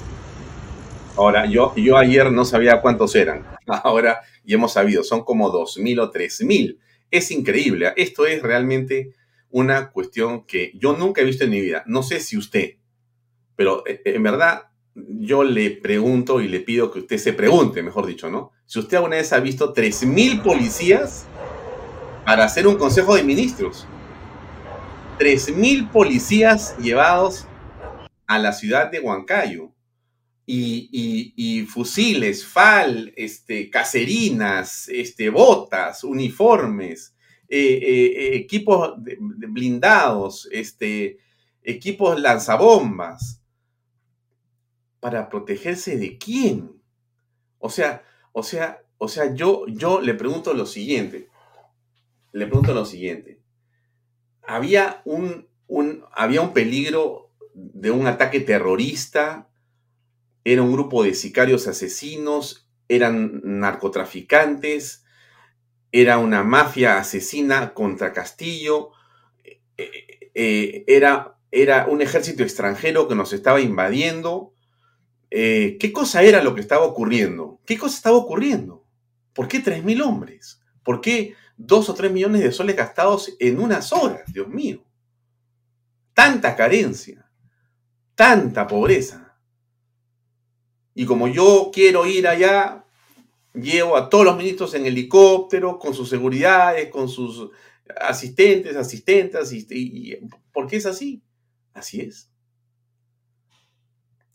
Ahora, yo, yo ayer no sabía cuántos eran. [LAUGHS] Ahora ya hemos sabido, son como 2.000 o 3.000. Es increíble. Esto es realmente una cuestión que yo nunca he visto en mi vida. No sé si usted, pero eh, en verdad yo le pregunto y le pido que usted se pregunte, mejor dicho, ¿no? Si usted alguna vez ha visto 3.000 policías para hacer un consejo de ministros. 3.000 policías llevados a la ciudad de Huancayo. Y, fusiles, fal, este, caserinas, este, botas, uniformes, eh, eh, equipos blindados, este, equipos lanzabombas. ¿Para protegerse de quién? O sea, o sea, o sea, yo, yo le pregunto lo siguiente. Le pregunto lo siguiente. Había un, un, había un peligro de un ataque terrorista, era un grupo de sicarios asesinos, eran narcotraficantes, era una mafia asesina contra Castillo, eh, eh, eh, era, era un ejército extranjero que nos estaba invadiendo. ¿Qué cosa era lo que estaba ocurriendo? ¿Qué cosa estaba ocurriendo? ¿Por qué 3.000 hombres? ¿Por qué 2 o 3 millones de soles gastados en unas horas? Dios mío. Tanta carencia, tanta pobreza. Y como yo quiero ir allá, llevo a todos los ministros en helicóptero, con sus seguridades, con sus asistentes, asistentas, y, ¿por qué es así? Así es.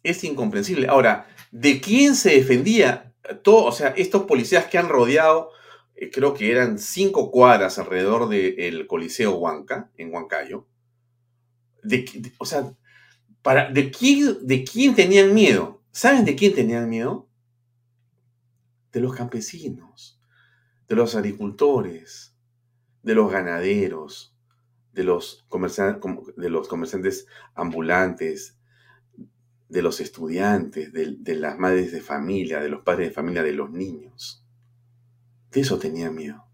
Es incomprensible. Ahora, ¿de quién se defendía todo, o sea, estos policías que han rodeado, eh, creo que eran cinco cuadras alrededor del Coliseo Huanca, en Huancayo, de, o sea, para, ¿de, quién, ¿de quién tenían miedo? ¿Saben de quién tenían miedo? De los campesinos, de los agricultores, de los ganaderos, de los, de los comerciantes ambulantes, de los estudiantes, de, las madres de familia, de los padres de familia, de los niños. De eso tenía miedo.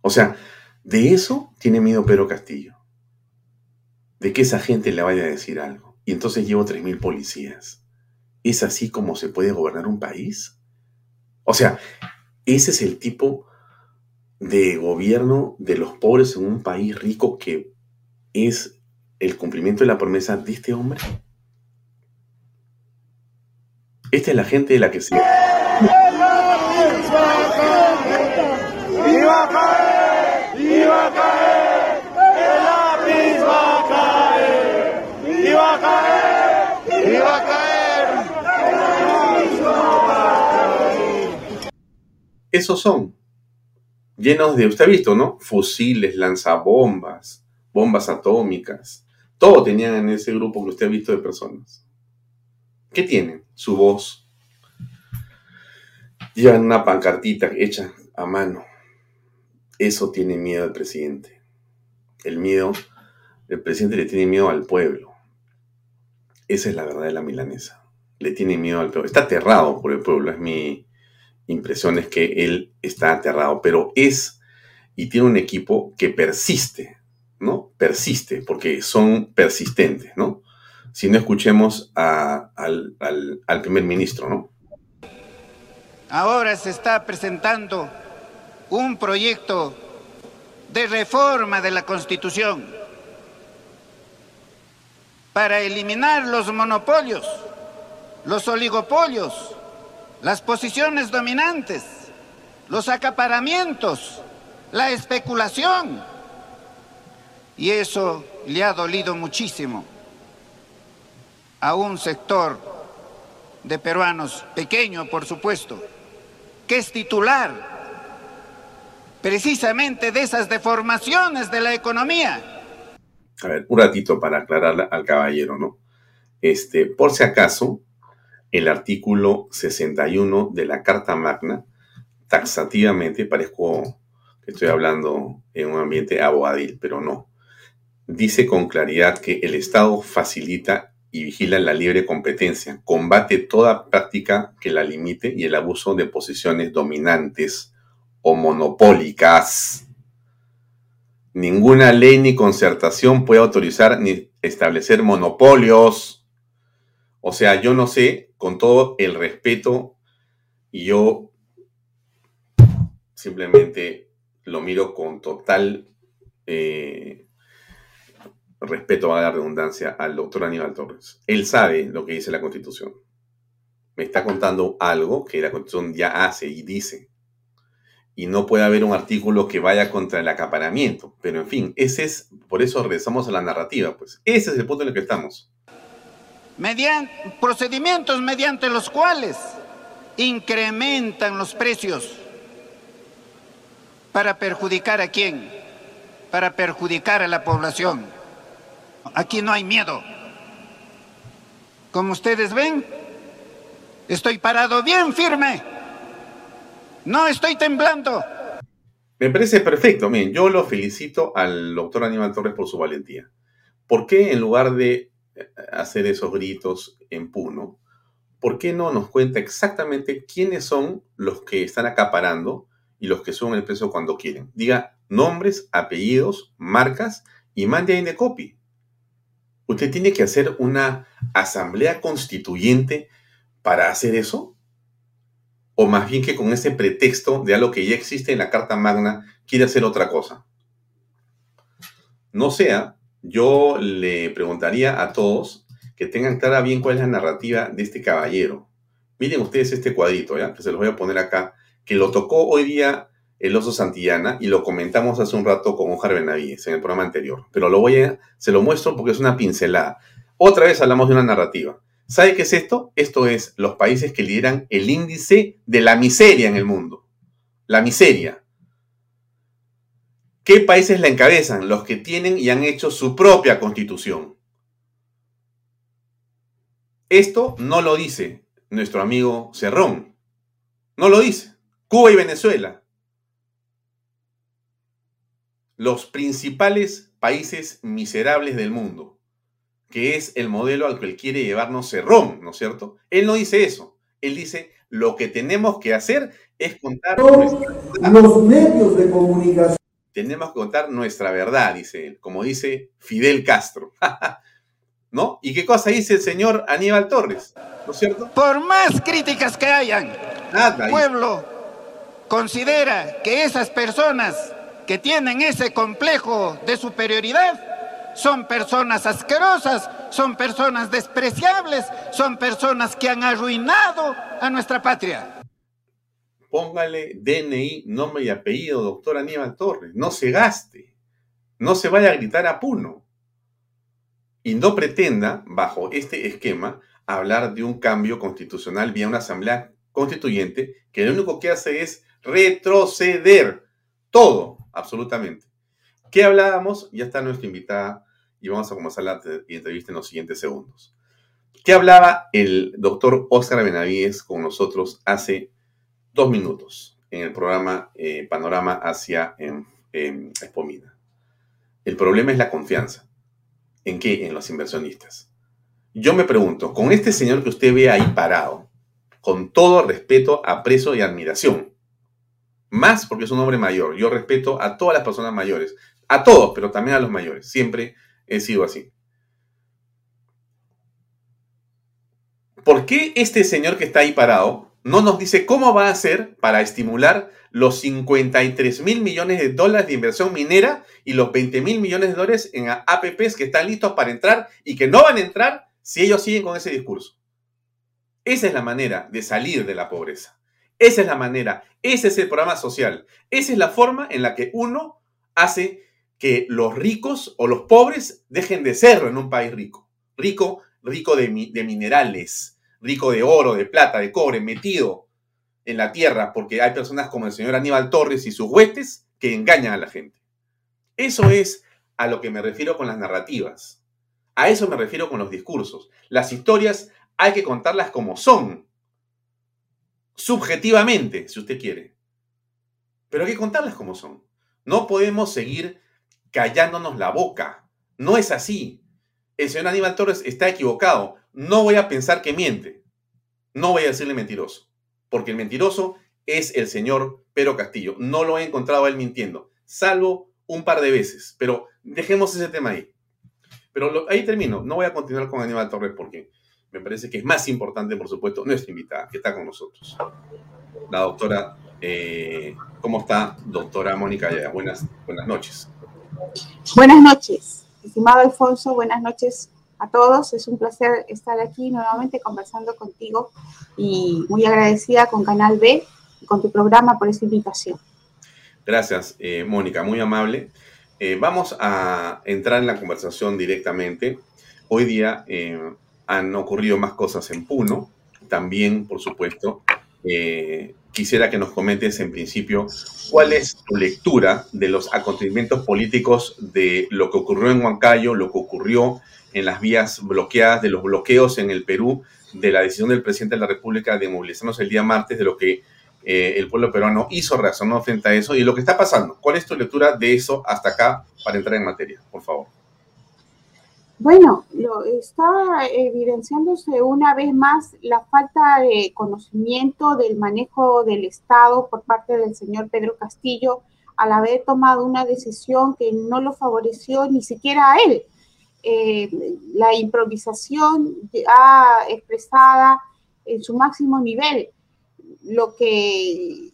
O sea, de eso tiene miedo Pedro Castillo. De que esa gente le vaya a decir algo. Y entonces llevo 3.000 policías. ¿Es así como se puede gobernar un país? O sea, ese es el tipo de gobierno de los pobres en un país rico que es el cumplimiento de la promesa de este hombre. Esta es la gente de la que se... ¡Iba a caer! ¡Iba a caer! ¡El lápiz va a caer! ¡Iba a caer! ¡Iba a caer! Esos son, llenos de, usted ha visto, ¿no? Fusiles, lanzabombas, bombas atómicas. Todo tenían en ese grupo que usted ha visto de personas. ¿Qué tienen? Su voz. Llevan una pancartita hecha a mano. Eso tiene miedo al presidente. El miedo, el presidente le tiene miedo al pueblo. Esa es la verdad de la milanesa. Le tiene miedo al pueblo. Está aterrado por el pueblo, es mi impresión, es que él está aterrado, pero es y tiene un equipo que persiste, ¿no? Persiste, porque son persistentes, ¿no? si no escuchemos al, al primer ministro, ¿no? Ahora se está presentando un proyecto de reforma de la Constitución para eliminar los monopolios, los oligopolios, las posiciones dominantes, los acaparamientos, la especulación. Y eso le ha dolido muchísimo a un sector de peruanos, pequeño por supuesto, que es titular precisamente de esas deformaciones de la economía. A ver, un ratito para aclarar al caballero, ¿no? Este, por si acaso, el artículo 61 de la Carta Magna, taxativamente, parezco que estoy hablando en un ambiente abogadil, pero no, dice con claridad que el Estado facilita y vigila la libre competencia, combate toda práctica que la limite y el abuso de posiciones dominantes o monopólicas. Ninguna ley ni concertación puede autorizar ni establecer monopolios. O sea, yo no sé, con todo el respeto, yo simplemente lo miro con total eh, respeto a la redundancia, al doctor Aníbal Torres. Él sabe lo que dice la Constitución. Me está contando algo que la Constitución ya hace y dice. y no puede haber un artículo que vaya contra el acaparamiento. Pero en fin, ese es, por eso regresamos a la narrativa, pues. Ese es el punto en el que estamos. Mediante, procedimientos mediante los cuales incrementan los precios para perjudicar a quién? Para perjudicar a la población. Aquí no hay miedo. Como ustedes ven, estoy parado bien firme. No estoy temblando. Me parece perfecto. Miren, yo lo felicito al doctor Aníbal Torres por su valentía. ¿Por qué en lugar de hacer esos gritos en Puno, por qué no nos cuenta exactamente quiénes son los que están acaparando y los que suben el precio cuando quieren? Diga nombres, apellidos, marcas y mande ahí de copy. ¿Usted tiene que hacer una asamblea constituyente para hacer eso? ¿O más bien que con ese pretexto de algo que ya existe en la Carta Magna quiere hacer otra cosa? No sea, yo le preguntaría a todos que tengan clara bien cuál es la narrativa de este caballero. Miren ustedes este cuadrito, ¿ya? Que se los voy a poner acá, que lo tocó hoy día el oso Santillana y lo comentamos hace un rato con Ojar Benavides en el programa anterior. Pero lo voy a, se lo muestro porque es una pincelada. Otra vez hablamos de una narrativa. ¿Sabe qué es esto? Esto es los países que lideran el índice de la miseria en el mundo. La miseria. ¿Qué países la encabezan? Los que tienen y han hecho su propia constitución. Esto no lo dice nuestro amigo Cerrón. No lo dice. Cuba y Venezuela los principales países miserables del mundo, que es el modelo al que él quiere llevarnos Cerrón, ¿no es cierto? Él no dice eso. Él dice, lo que tenemos que hacer es contar los medios de comunicación. Tenemos que contar nuestra verdad, dice él, como dice Fidel Castro. [LAUGHS] ¿No? ¿Y qué cosa dice el señor Aníbal Torres? ¿No es cierto? Por más críticas que hayan, el pueblo considera que esas personas que tienen ese complejo de superioridad son personas asquerosas, son personas despreciables, son personas que han arruinado a nuestra patria. Póngale DNI, nombre y apellido, doctor Aníbal Torres. No se gaste. No se vaya a gritar a Puno. Y no pretenda, bajo este esquema, hablar de un cambio constitucional vía una asamblea constituyente que lo único que hace es retroceder todo absolutamente. ¿Qué hablábamos? Ya está nuestra invitada y vamos a comenzar la entrevista en los siguientes segundos. ¿Qué hablaba el doctor Oscar Benavides con nosotros hace dos minutos en el programa eh, Panorama hacia en, Espomina? El problema es la confianza. ¿En qué? En los inversionistas. Yo me pregunto, con este señor que usted ve ahí parado, con todo respeto, aprecio y admiración, más porque es un hombre mayor. Yo respeto a todas las personas mayores. A todos, pero también a los mayores. Siempre he sido así. ¿Por qué este señor que está ahí parado no nos dice cómo va a hacer para estimular los 53 mil millones de dólares de inversión minera y los 20 mil millones de dólares en APPs que están listos para entrar y que no van a entrar si ellos siguen con ese discurso? Esa es la manera de salir de la pobreza. Esa es la manera, ese es el programa social, esa es la forma en la que uno hace que los ricos o los pobres dejen de ser en un país rico. Rico, rico de minerales, rico de oro, de plata, de cobre, metido en la tierra, porque hay personas como el señor Aníbal Torres y sus huestes que engañan a la gente. Eso es a lo que me refiero con las narrativas. A eso me refiero con los discursos. Las historias hay que contarlas como son, subjetivamente, si usted quiere. Pero hay que contarlas como son. No podemos seguir callándonos la boca. No es así. El señor Aníbal Torres está equivocado. No voy a pensar que miente. No voy a decirle mentiroso. Porque el mentiroso es el señor Pedro Castillo. No lo he encontrado a él mintiendo. Salvo un par de veces. Pero dejemos ese tema ahí. Pero ahí termino. No voy a continuar con Aníbal Torres porque me parece que es más importante, por supuesto, nuestra invitada, que está con nosotros. La doctora, eh, ¿cómo está, doctora Mónica Buenas, buenas noches. Buenas noches, estimado Alfonso, buenas noches a todos. Es un placer estar aquí nuevamente conversando contigo y muy agradecida con Canal B con tu programa por esta invitación. Gracias, eh, Mónica, muy amable. Eh, vamos a entrar en la conversación directamente. Hoy día eh, han ocurrido más cosas en Puno. También, por supuesto, quisiera que nos comentes en principio cuál es tu lectura de los acontecimientos políticos de lo que ocurrió en Huancayo, lo que ocurrió en las vías bloqueadas, de los bloqueos en el Perú, de la decisión del presidente de la República de movilizarnos el día martes, de lo que eh, el pueblo peruano hizo, reaccionó frente a eso y lo que está pasando. ¿Cuál es tu lectura de eso hasta acá para entrar en materia, por favor? Bueno, lo está evidenciándose una vez más la falta de conocimiento del manejo del Estado por parte del señor Pedro Castillo al haber tomado una decisión que no lo favoreció ni siquiera a él. Eh, la improvisación ha expresada en su máximo nivel lo que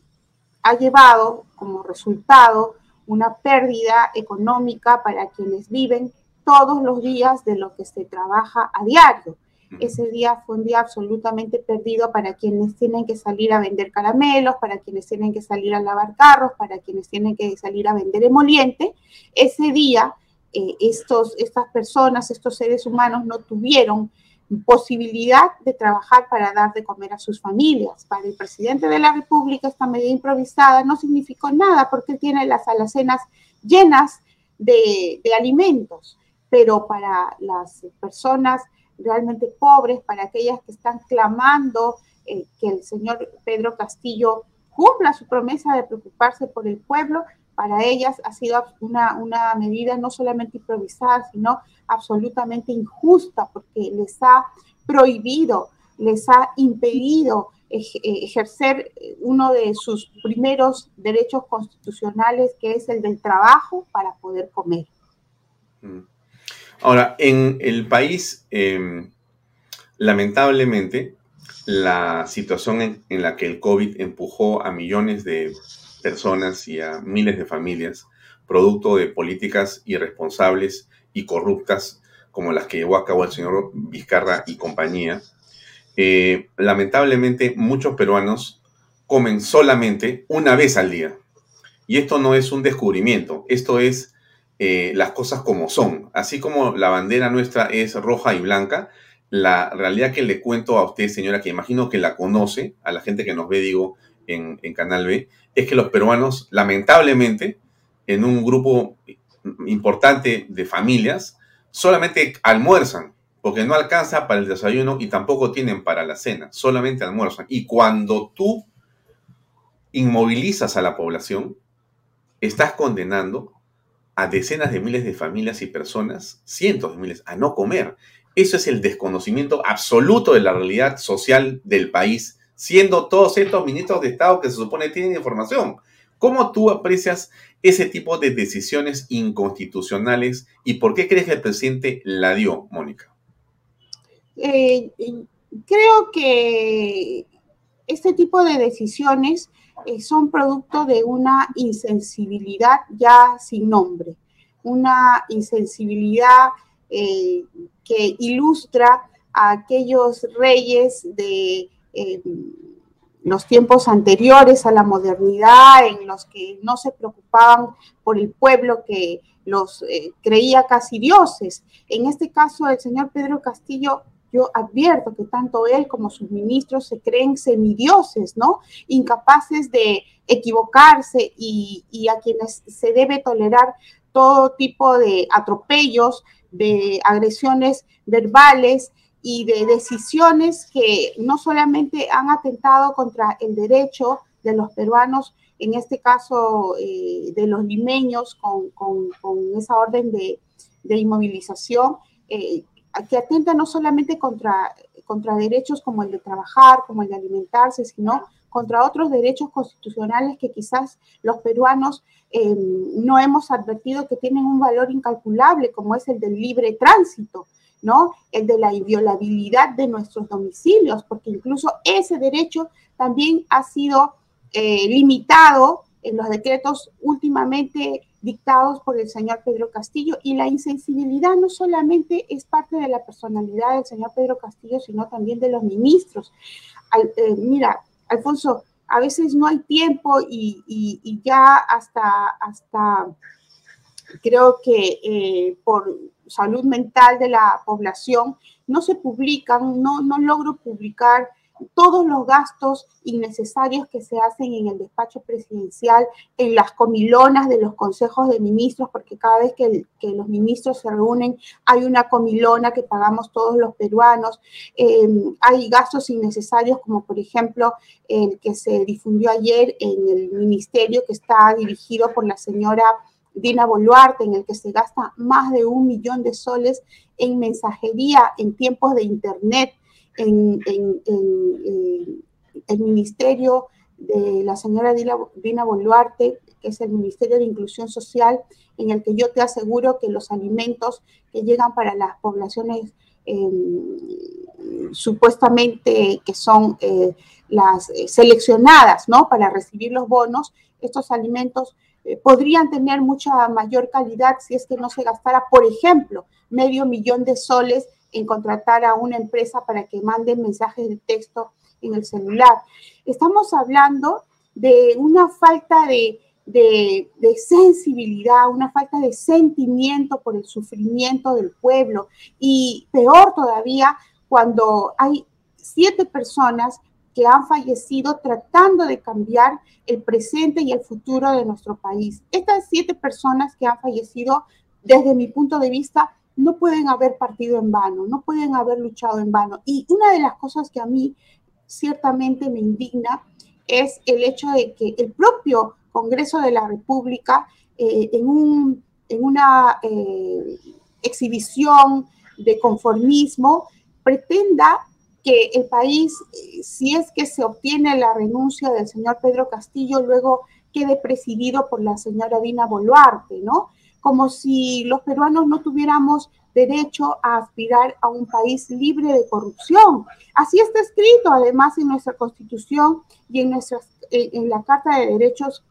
ha llevado como resultado una pérdida económica para quienes viven todos los días de lo que se trabaja a diario. Ese día fue un día absolutamente perdido para quienes tienen que salir a vender caramelos, para quienes tienen que salir a lavar carros, para quienes tienen que salir a vender emoliente. Ese día, eh, estos, estas personas, estos seres humanos no tuvieron posibilidad de trabajar para dar de comer a sus familias. Para el presidente de la República esta medida improvisada no significó nada porque tiene las alacenas llenas de, alimentos, pero para las personas realmente pobres, para aquellas que están clamando eh, que el señor Pedro Castillo cumpla su promesa de preocuparse por el pueblo, para ellas ha sido una, una medida no solamente improvisada, sino absolutamente injusta porque les ha prohibido, les ha impedido eh, ejercer uno de sus primeros derechos constitucionales, que es el del trabajo para poder comer. Mm. Ahora, en el país, em, lamentablemente, la situación en, en, la que el COVID empujó a millones de personas y a miles de familias, producto de políticas irresponsables y corruptas como las que llevó a cabo el señor Vizcarra y compañía, eh, lamentablemente muchos peruanos comen solamente una vez al día. Y esto no es un descubrimiento, esto es eh, las cosas como son. Así como la bandera nuestra es roja y blanca, la realidad que le cuento a usted, señora, que imagino que la conoce, a la gente que nos ve, digo, en, Canal B, es que los peruanos, lamentablemente, en un grupo importante de familias solamente almuerzan, porque no alcanza para el desayuno y tampoco tienen para la cena, solamente almuerzan. Y cuando tú inmovilizas a la población, estás condenando a decenas de miles de familias y personas, cientos de miles, a no comer. Eso es el desconocimiento absoluto de la realidad social del país, siendo todos estos ministros de Estado que se supone tienen información. ¿Cómo tú aprecias ese tipo de decisiones inconstitucionales y por qué crees que el presidente la dio, Mónica? Eh, creo que este tipo de decisiones eh, son producto de una insensibilidad ya sin nombre, una insensibilidad eh, que ilustra a aquellos reyes de los tiempos anteriores a la modernidad, en los que no se preocupaban por el pueblo que los eh, creía casi dioses. En este caso, el señor Pedro Castillo, yo advierto que tanto él como sus ministros se creen semidioses, ¿no? Incapaces de equivocarse y, y a quienes se debe tolerar todo tipo de atropellos, de agresiones verbales, y de decisiones que no solamente han atentado contra el derecho de los peruanos, en este caso eh, de los limeños, con, con, esa orden de, de inmovilización, eh, que atenta no solamente contra, contra derechos como el de trabajar, como el de alimentarse, sino contra otros derechos constitucionales que quizás los peruanos eh, no hemos advertido que tienen un valor incalculable, como es el del libre tránsito. ¿No? El de la inviolabilidad de nuestros domicilios, porque incluso ese derecho también ha sido eh, limitado en los decretos últimamente dictados por el señor Pedro Castillo y la insensibilidad no solamente es parte de la personalidad del señor Pedro Castillo, sino también de los ministros. Eh, mira, Alfonso, a veces no hay tiempo y, ya hasta, hasta creo que eh, por salud mental de la población no se publican, no, no logro publicar todos los gastos innecesarios que se hacen en el despacho presidencial, en las comilonas de los consejos de ministros, porque cada vez que, los ministros se reúnen hay una comilona que pagamos todos los peruanos. Em, hay gastos innecesarios como por ejemplo el que se difundió ayer en el ministerio que está dirigido por la señora Dina Boluarte, en el que se gasta más de un millón de soles en mensajería en tiempos de Internet en, el ministerio de la señora Dina Boluarte, que es el Ministerio de Inclusión Social, en el que yo te aseguro que los alimentos que llegan para las poblaciones em, supuestamente que son eh, las eh, seleccionadas ¿no? para recibir los bonos, estos alimentos eh, podrían tener mucha mayor calidad si es que no se gastara, por ejemplo, medio millón de soles en contratar a una empresa para que mande mensajes de texto en el celular. Estamos hablando de una falta de, sensibilidad, una falta de sentimiento por el sufrimiento del pueblo y peor todavía cuando hay siete personas que han fallecido tratando de cambiar el presente y el futuro de nuestro país. Estas siete personas que han fallecido, desde mi punto de vista, no pueden haber partido en vano, no pueden haber luchado en vano. Y una de las cosas que a mí ciertamente me indigna es el hecho de que el propio Congreso de la República, eh, en, un, en, una eh, exhibición de conformismo, pretenda que el país, eh, si es que se obtiene la renuncia del señor Pedro Castillo, luego quede presidido por la señora Dina Boluarte, ¿no? como si los peruanos no tuviéramos derecho a aspirar a un país libre de corrupción. Así está escrito además en nuestra constitución y en, en la Carta de Derechos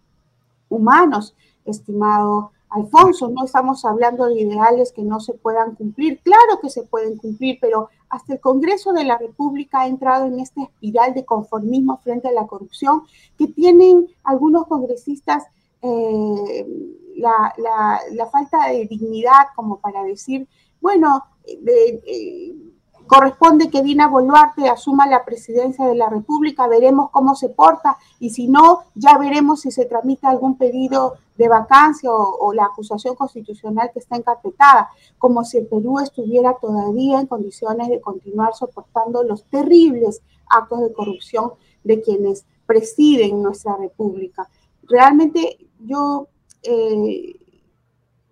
Humanos, estimado Alfonso. No estamos hablando de ideales que no se puedan cumplir. Claro que se pueden cumplir, pero hasta el Congreso de la República ha entrado en esta espiral de conformismo frente a la corrupción que tienen algunos congresistas. Eh, la, falta de dignidad como para decir, bueno, eh, corresponde que Dina Boluarte asuma la presidencia de la República, veremos cómo se porta y si no, ya veremos si se tramita algún pedido de vacancia o, la acusación constitucional que está encarpetada, como si el Perú estuviera todavía en condiciones de continuar soportando los terribles actos de corrupción de quienes presiden nuestra República. Realmente yo eh,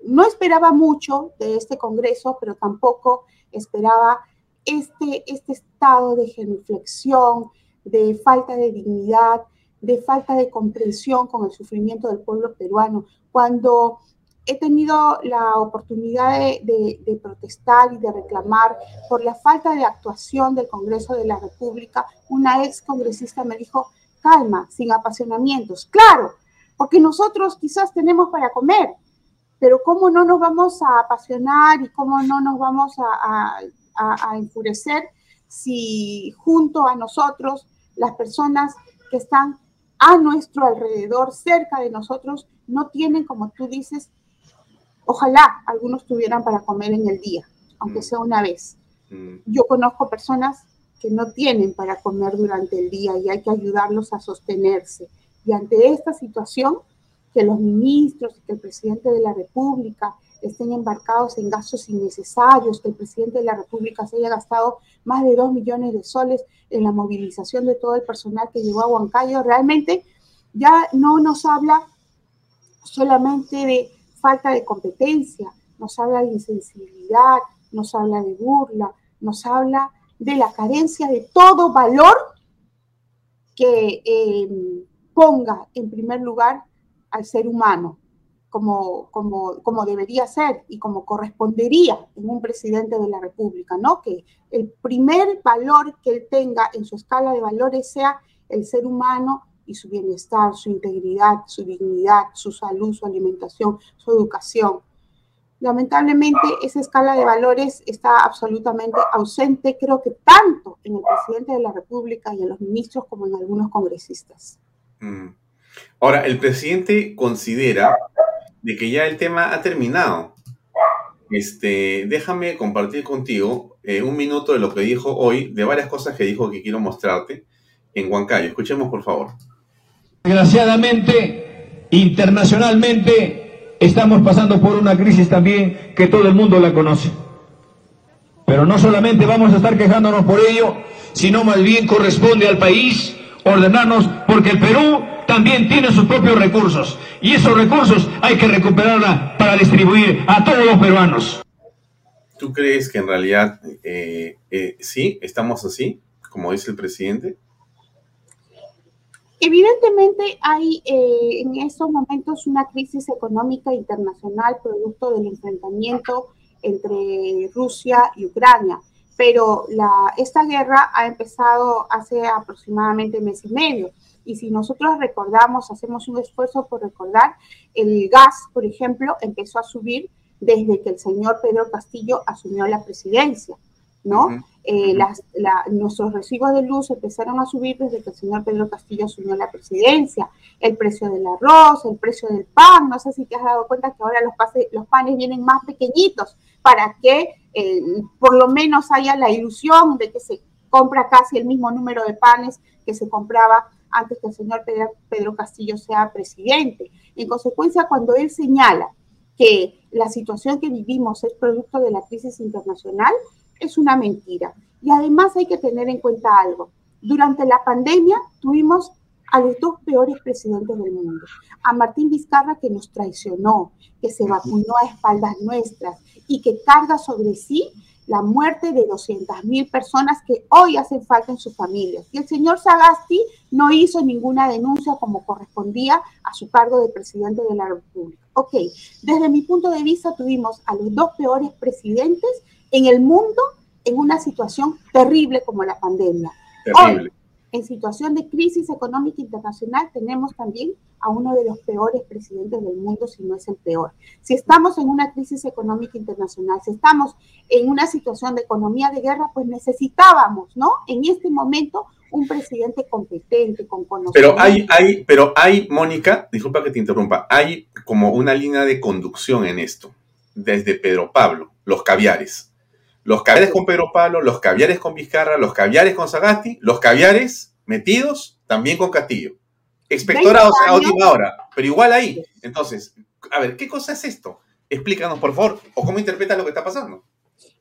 no esperaba mucho de este Congreso, pero tampoco esperaba este, este estado de genuflexión, de falta de dignidad, de falta de comprensión con el sufrimiento del pueblo peruano. Cuando he tenido la oportunidad de, protestar y de reclamar por la falta de actuación del Congreso de la República, una ex congresista me dijo, calma, sin apasionamientos. Claro, porque nosotros quizás tenemos para comer, pero cómo no nos vamos a apasionar y cómo no nos vamos a, enfurecer si junto a nosotros las personas que están a nuestro alrededor, cerca de nosotros, no tienen, como tú dices, ojalá algunos tuvieran para comer en el día, aunque mm. sea una vez. Mm. Yo conozco personas que no tienen para comer durante el día y hay que ayudarlos a sostenerse. Y ante esta situación, que los ministros y que el presidente de la República estén embarcados en gastos innecesarios, que el presidente de la República se haya gastado más de dos millones de soles en la movilización de todo el personal que llegó a Huancayo, realmente ya no nos habla solamente de falta de competencia, nos habla de insensibilidad, nos habla de burla, nos habla de la carencia de todo valor que eh, ponga en primer lugar al ser humano como, como, como, debería ser y como correspondería en un presidente de la República, ¿no? Que el primer valor que él tenga en su escala de valores sea el ser humano y su bienestar, su integridad, su dignidad, su salud, su alimentación, su educación. Lamentablemente esa escala de valores está absolutamente ausente, creo que tanto en el presidente de la República y en los ministros como en algunos congresistas. Mm. Ahora, el presidente considera de que ya el tema ha terminado. Este, déjame compartir contigo eh, un minuto de lo que dijo hoy, de varias cosas que dijo que quiero mostrarte en Huancayo. Escuchemos, por favor. Desgraciadamente, internacionalmente, estamos pasando por una crisis también que todo el mundo la conoce. Pero no solamente vamos a estar quejándonos por ello, sino más bien corresponde al país ordenarnos, porque el Perú también tiene sus propios recursos y esos recursos hay que recuperarla para distribuir a todos los peruanos. ¿Tú crees que en realidad eh, eh, sí, estamos así, como dice el presidente? Evidentemente hay eh, en estos momentos una crisis económica internacional producto del enfrentamiento entre Rusia y Ucrania pero la, esta guerra ha empezado hace aproximadamente mes y medio. Y si nosotros recordamos, hacemos un esfuerzo por recordar, el gas, por ejemplo, empezó a subir desde que el señor Pedro Castillo asumió la presidencia, ¿no? Eh, nuestros recibos de luz empezaron a subir desde que el señor Pedro Castillo asumió la presidencia. El precio del arroz, el precio del pan, no sé si te has dado cuenta que ahora los, los panes vienen más pequeñitos para que eh, por lo menos haya la ilusión de que se compra casi el mismo número de panes que se compraba antes que el señor Pedro, Castillo sea presidente. En consecuencia, cuando él señala que la situación que vivimos es producto de la crisis internacional, es una mentira. Y además hay que tener en cuenta algo. Durante la pandemia tuvimos a los dos peores presidentes del mundo. A Martín Vizcarra que nos traicionó, que se vacunó a espaldas nuestras y que carga sobre sí la muerte de 200.000 personas que hoy hacen falta en sus familias. Y el señor Sagasti no hizo ninguna denuncia como correspondía a su cargo de presidente de la República. Ok, desde mi punto de vista tuvimos a los dos peores presidentes en el mundo en una situación terrible como la pandemia. Terrible en situación de crisis económica internacional tenemos también a uno de los peores presidentes del mundo, si no es el peor. Si estamos en una crisis económica internacional, si estamos en una situación de economía de guerra, pues necesitábamos, ¿no? En este momento un presidente competente, con conocimiento. Pero hay, hay, pero hay, Mónica, disculpa que te interrumpa, hay como una línea de conducción en esto, desde Pedro Pablo, los caviares los caviares con Pedro Pablo, los caviares con Vizcarra, los caviares con Sagasti, los caviares metidos también con Castillo. Expectorados a última hora, pero igual ahí. Entonces, a ver, ¿qué cosa es esto? Explícanos, por favor, o cómo interpretas lo que está pasando.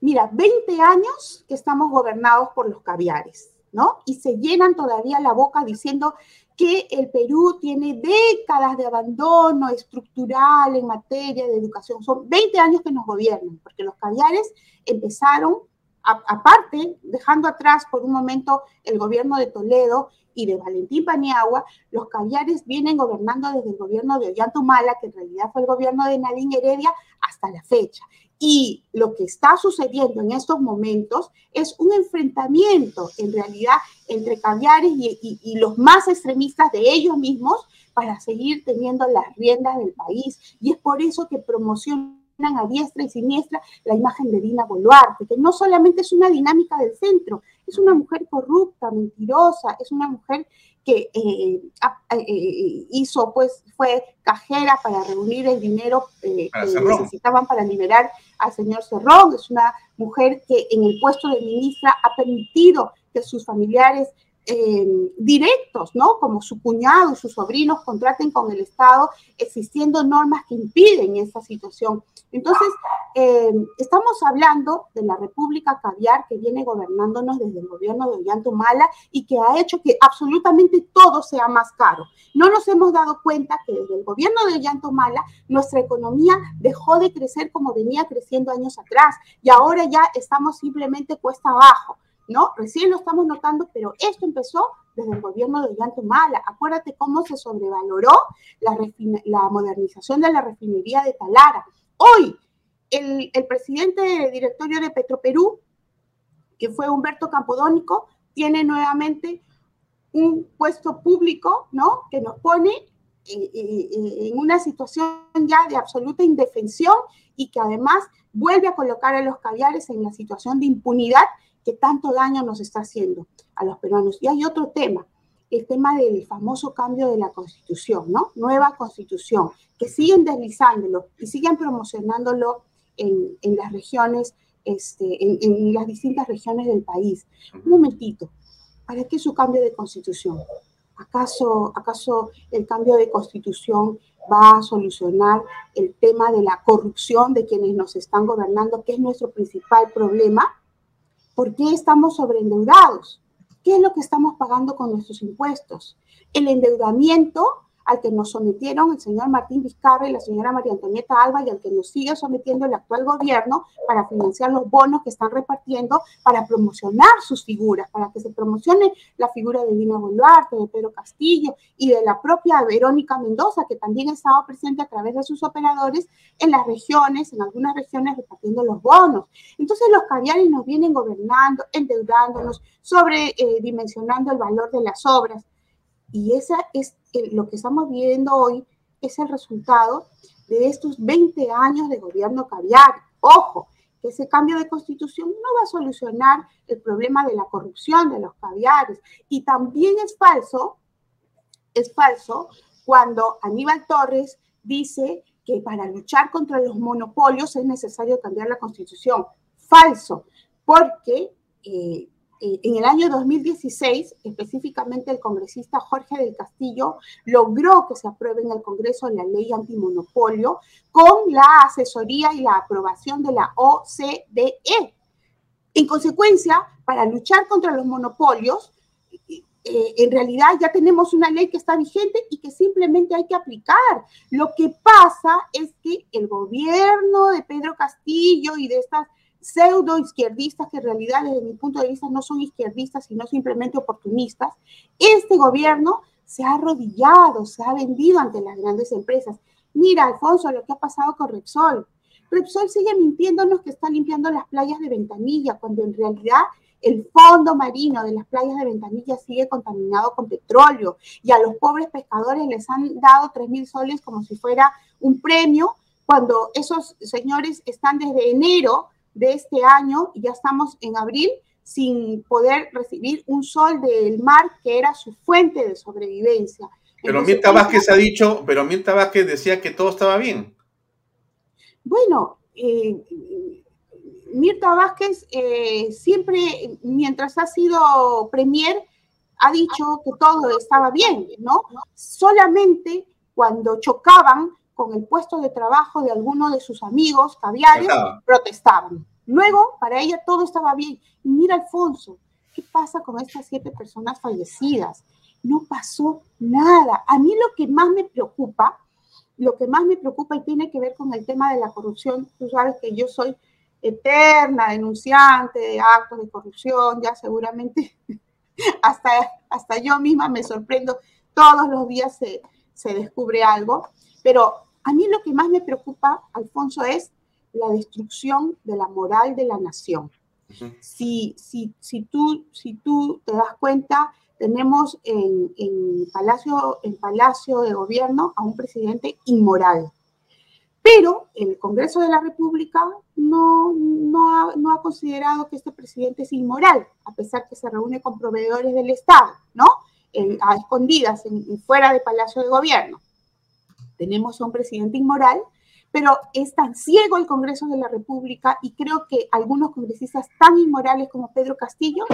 Mira, 20 años que estamos gobernados por los caviares, ¿no? Y se llenan todavía la boca diciendo que el Perú tiene décadas de abandono estructural en materia de educación. Son 20 años que nos gobiernan, porque los caviares empezaron, aparte, dejando atrás por un momento el gobierno de Toledo y de Valentín Paniagua, los caviares vienen gobernando desde el gobierno de Ollantumala, que en realidad fue el gobierno de Nadine Heredia, hasta la fecha. Y lo que está sucediendo en estos momentos es un enfrentamiento, en realidad, entre caviares y, los más extremistas de ellos mismos para seguir teniendo las riendas del país. Y es por eso que promocionan a diestra y siniestra la imagen de Dina Boluarte, que no solamente es una dinámica del centro, es una mujer corrupta, mentirosa, es una mujer que eh, eh, hizo, pues, fue cajera para reunir el dinero eh, que necesitaban para liberar al señor Cerrón. Es una mujer que en el puesto de ministra ha permitido que sus familiares directos, ¿no? Como su cuñado y sus sobrinos contraten con el Estado, existiendo normas que impiden esta situación. Entonces, eh, estamos hablando de la República Caviar que viene gobernándonos desde el gobierno de Ollantumala y que ha hecho que absolutamente todo sea más caro. No nos hemos dado cuenta que desde el gobierno de Ollantumala nuestra economía dejó de crecer como venía creciendo años atrás y ahora ya estamos simplemente cuesta abajo. ¿No? Recién lo estamos notando, pero esto empezó desde el gobierno de Ollantumala. Acuérdate cómo se sobrevaloró la, la modernización de la refinería de Talara Hoy, el, presidente del directorio de Petroperú, que fue Humberto Campodónico, tiene nuevamente un puesto público, ¿no? Que nos pone en una situación ya de absoluta indefensión y que además vuelve a colocar a los caviares en la situación de impunidad que tanto daño nos está haciendo a los peruanos. Y hay otro tema. el tema del famoso cambio de la constitución, ¿no? Nueva constitución, que siguen deslizándolo y siguen promocionándolo en, en las regiones, este, en, en, las distintas regiones del país. Un momentito, ¿para qué su cambio de constitución? ¿Acaso, ¿Acaso el cambio de constitución va a solucionar el tema de la corrupción de quienes nos están gobernando, que es nuestro principal problema? ¿Por qué estamos sobreendeudados? ¿Qué es lo que estamos pagando con nuestros impuestos? El endeudamiento al que nos sometieron el señor Martín Vizcarra y la señora María Antonieta Alba y al que nos sigue sometiendo el actual gobierno para financiar los bonos que están repartiendo para promocionar sus figuras, para que se promocione la figura de Dina Boluarte, de Pedro Castillo y de la propia Verónica Mendoza, que también ha estado presente a través de sus operadores en las regiones, en algunas regiones repartiendo los bonos. Entonces los caviares nos vienen gobernando, endeudándonos, sobredimensionando el valor de las obras. Y esa es lo que estamos viendo hoy, es el resultado de estos 20 años de gobierno caviar. Ojo, ese cambio de constitución no va a solucionar el problema de la corrupción de los caviares. Y también es falso, es falso cuando Aníbal Torres dice que para luchar contra los monopolios es necesario cambiar la constitución. Falso, porque eh, eh, en el año 2016, específicamente el congresista Jorge del Castillo logró que se apruebe en el Congreso la ley antimonopolio con la asesoría y la aprobación de la OCDE. En consecuencia, para luchar contra los monopolios, eh, en realidad ya tenemos una ley que está vigente y que simplemente hay que aplicar. Lo que pasa es que el gobierno de Pedro Castillo y de estas pseudo izquierdistas que en realidad desde mi punto de vista no son izquierdistas, sino simplemente oportunistas, este gobierno se ha arrodillado, se ha vendido ante las grandes empresas. Mira, Alfonso, lo que ha pasado con Repsol. Repsol sigue mintiéndonos que está limpiando las playas de Ventanilla, cuando en realidad el fondo marino de las playas de Ventanilla sigue contaminado con petróleo y a los pobres pescadores les han dado 3 mil soles como si fuera un premio, cuando esos señores están desde enero de este año ya estamos en abril sin poder recibir un sol del mar que era su fuente de sobrevivencia. Pero Mirta Vázquez ha dicho, pero Mirta Vázquez decía que todo estaba bien. Bueno, eh, Mirta Vázquez eh, siempre, mientras ha sido premier, ha dicho que todo estaba bien, ¿no? Solamente cuando chocaban con el puesto de trabajo de alguno de sus amigos caviares, protestaban. Luego, para ella todo estaba bien. Y mira, Alfonso, ¿qué pasa con estas siete personas fallecidas? No pasó nada. A mí lo que más me preocupa, lo que más me preocupa y tiene que ver con el tema de la corrupción, tú sabes que yo soy eterna denunciante de actos de corrupción, ya seguramente [LAUGHS] hasta, hasta yo misma me sorprendo, todos los días se, se descubre algo, pero a mí lo que más me preocupa, Alfonso, es la destrucción de la moral de la nación. si, si, si, tú, si tú te das cuenta, tenemos en, en, Palacio, en Palacio de Gobierno a un presidente inmoral. Pero el Congreso de la República no, no, ha, no ha considerado que este presidente es inmoral, a pesar que se reúne con proveedores del Estado, ¿no? a escondidas, en, fuera de Palacio de Gobierno tenemos a un presidente inmoral, pero es tan ciego el Congreso de la República y creo que algunos congresistas tan inmorales como Pedro Castillo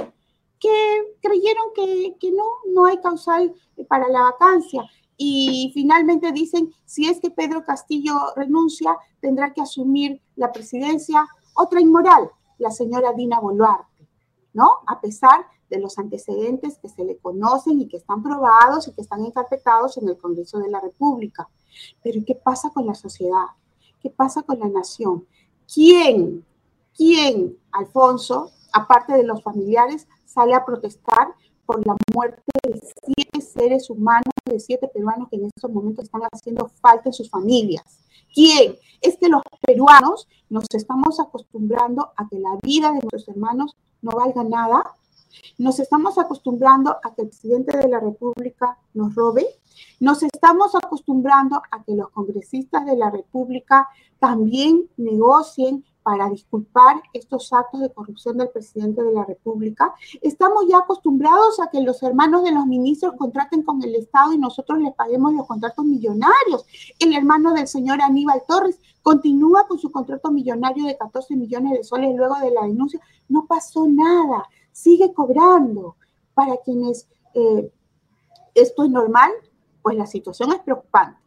que creyeron que, que no, no hay causal para la vacancia. Y finalmente dicen, si es que Pedro Castillo renuncia, tendrá que asumir la presidencia otra inmoral, la señora Dina Boluarte, ¿no? A pesar de los antecedentes que se le conocen y que están probados y que están encarpetados en el Congreso de la República. Pero ¿qué pasa con la sociedad? ¿Qué pasa con la nación? ¿Quién, quién, Alfonso, aparte de los familiares, sale a protestar por la muerte de siete seres humanos, de siete peruanos que en estos momentos están haciendo falta en sus familias? ¿Quién? Es que los peruanos nos estamos acostumbrando a que la vida de nuestros hermanos no valga nada nos estamos acostumbrando a que el presidente de la República nos robe. Nos estamos acostumbrando a que los congresistas de la República también negocien para disculpar estos actos de corrupción del presidente de la República. Estamos ya acostumbrados a que los hermanos de los ministros contraten con el Estado y nosotros les paguemos los contratos millonarios. El hermano del señor Aníbal Torres continúa con su contrato millonario de 14 millones de soles luego de la denuncia. No pasó nada, sigue cobrando. Para quienes eh, esto es normal, pues la situación es preocupante.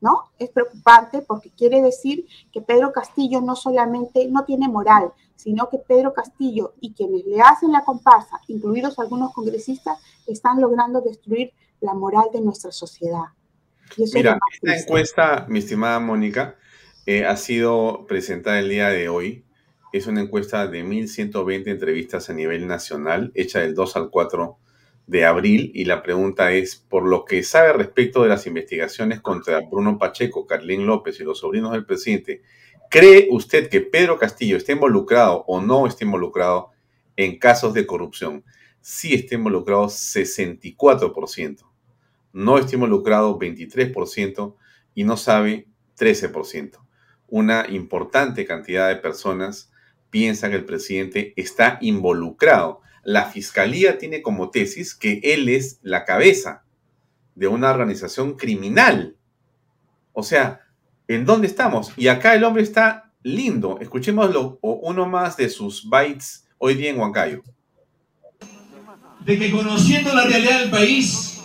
¿no? Es preocupante porque quiere decir que Pedro Castillo no solamente no tiene moral, sino que Pedro Castillo y quienes le hacen la comparsa, incluidos algunos congresistas, están logrando destruir la moral de nuestra sociedad. Mira, esta encuesta, mi estimada Mónica, eh, ha sido presentada el día de hoy. Es una encuesta de 1.120 entrevistas a nivel nacional, hecha del 2 al 4 de abril y la pregunta es, por lo que sabe respecto de las investigaciones contra Bruno Pacheco, Carlín López y los sobrinos del presidente, ¿cree usted que Pedro Castillo está involucrado o no está involucrado en casos de corrupción? Sí está involucrado 64%, no está involucrado 23% y no sabe 13%. Una importante cantidad de personas piensa que el presidente está involucrado la fiscalía tiene como tesis que él es la cabeza de una organización criminal. O sea, ¿en dónde estamos? Y acá el hombre está lindo. Escuchémoslo uno más de sus bytes hoy día en Huancayo. De que conociendo la realidad del país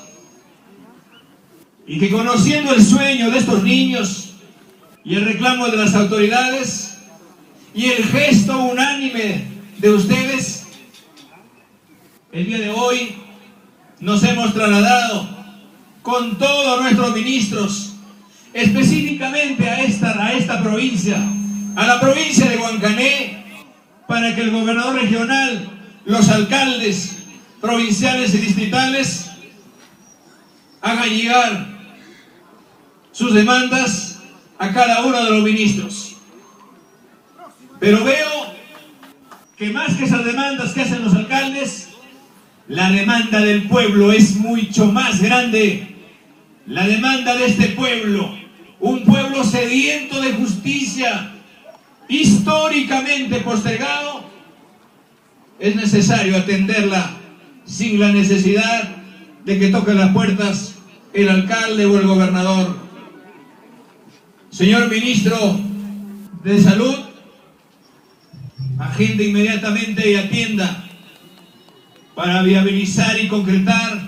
y que conociendo el sueño de estos niños y el reclamo de las autoridades y el gesto unánime de ustedes, el día de hoy nos hemos trasladado con todos nuestros ministros, específicamente a esta, a esta provincia, a la provincia de Huancané, para que el gobernador regional, los alcaldes provinciales y distritales hagan llegar sus demandas a cada uno de los ministros. Pero veo que más que esas demandas que hacen los alcaldes, la demanda del pueblo es mucho más grande. La demanda de este pueblo, un pueblo sediento de justicia, históricamente postergado, es necesario atenderla sin la necesidad de que toque las puertas el alcalde o el gobernador. Señor ministro de Salud, agende inmediatamente y atienda para viabilizar y concretar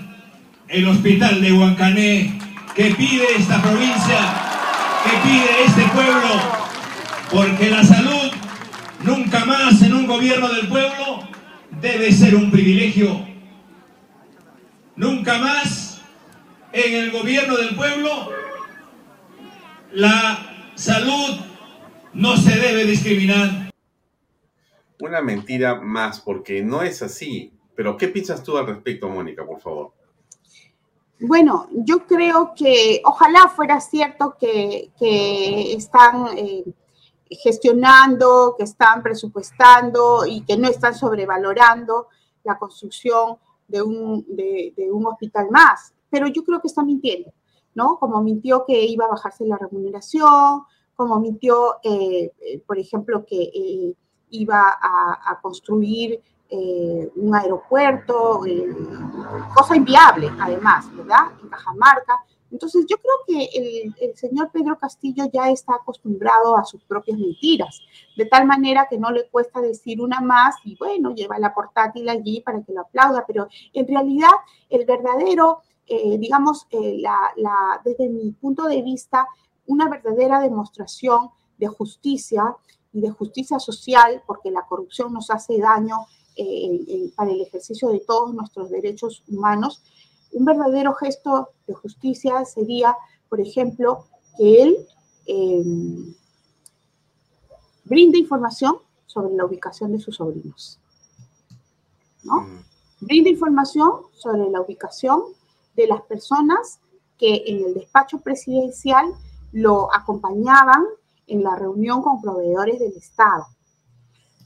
el hospital de Huancané que pide esta provincia, que pide este pueblo, porque la salud nunca más en un gobierno del pueblo debe ser un privilegio. Nunca más en el gobierno del pueblo la salud no se debe discriminar. Una mentira más, porque no es así. Pero, ¿qué piensas tú al respecto, Mónica, por favor? Bueno, yo creo que ojalá fuera cierto que, están eh, gestionando, que están presupuestando y que no están sobrevalorando la construcción de un, de, un hospital más. Pero yo creo que están mintiendo, ¿no? Como mintió que iba a bajarse la remuneración, como mintió, eh, eh, por ejemplo, que iba a, a construir eh, un aeropuerto, eh, cosa inviable además, ¿verdad? En Cajamarca. Entonces yo creo que el, señor Pedro Castillo ya está acostumbrado a sus propias mentiras, de tal manera que no le cuesta decir una más y bueno, lleva la portátil allí para que lo aplauda, pero en realidad el verdadero, eh, digamos, la, desde mi punto de vista, una verdadera demostración de justicia y de justicia social, porque la corrupción nos hace daño para el ejercicio de todos nuestros derechos humanos. Un verdadero gesto de justicia sería, por ejemplo, que él em, brinde información sobre la ubicación de sus sobrinos. ¿no? Mm. Brinde información sobre la ubicación de las personas que en el despacho presidencial lo acompañaban en la reunión con proveedores del Estado.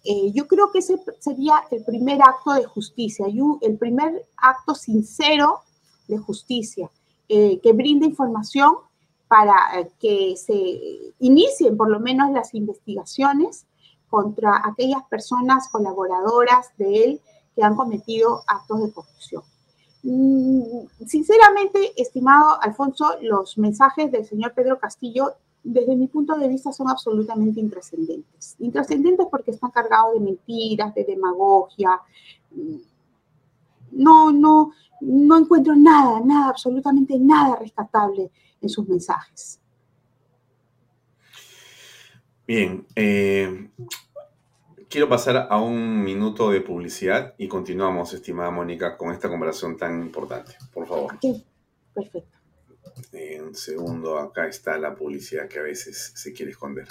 Eh, yo creo que ese sería el primer acto de justicia, el primer acto sincero de justicia, eh, que brinde información para eh, que se inicien por lo menos las investigaciones, contra aquellas personas colaboradoras de él que han cometido actos de corrupción. Mm, sinceramente, estimado Alfonso, los mensajes del señor Pedro Castillo, desde mi punto de vista, son absolutamente intrascendentes. Intrascendentes porque están cargados de mentiras, de demagogia. No, no, no encuentro nada, nada, absolutamente nada rescatable en sus mensajes. Bien, eh, quiero pasar a un minuto de publicidad y continuamos, estimada Mónica, con esta conversación tan importante. Por favor. perfecto. Un segundo, acá está la publicidad que a veces se quiere esconder.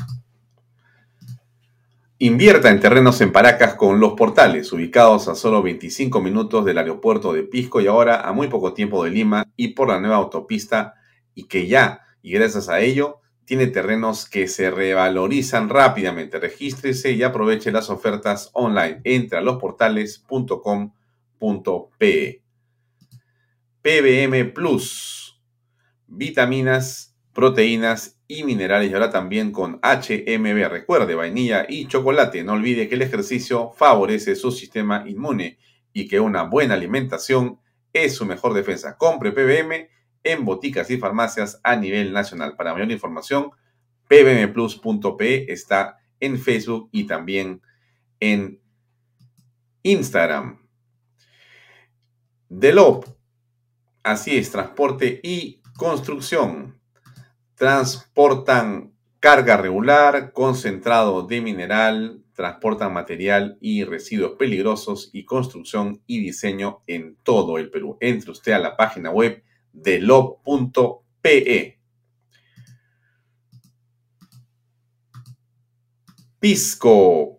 Invierta en terrenos en Paracas con los portales, ubicados a solo 25 minutos del aeropuerto de Pisco y ahora a muy poco tiempo de Lima y por la nueva autopista y que ya, y gracias a ello, tiene terrenos que se revalorizan rápidamente. Regístrese y aproveche las ofertas online. Entra a losportales.com.pe. PBM Plus. Vitaminas, proteínas y minerales y ahora también con HMB. Recuerde, vainilla y chocolate. No olvide que el ejercicio favorece su sistema inmune y que una buena alimentación es su mejor defensa. Compre PBM en boticas y farmacias a nivel nacional. Para mayor información, pbmplus.pe está en Facebook y también en Instagram. Delop, así es, transporte y construcción. Transportan carga regular, concentrado de mineral, transportan material y residuos peligrosos y construcción y diseño en todo el Perú. Entre usted a la página web de lo.pe. Pisco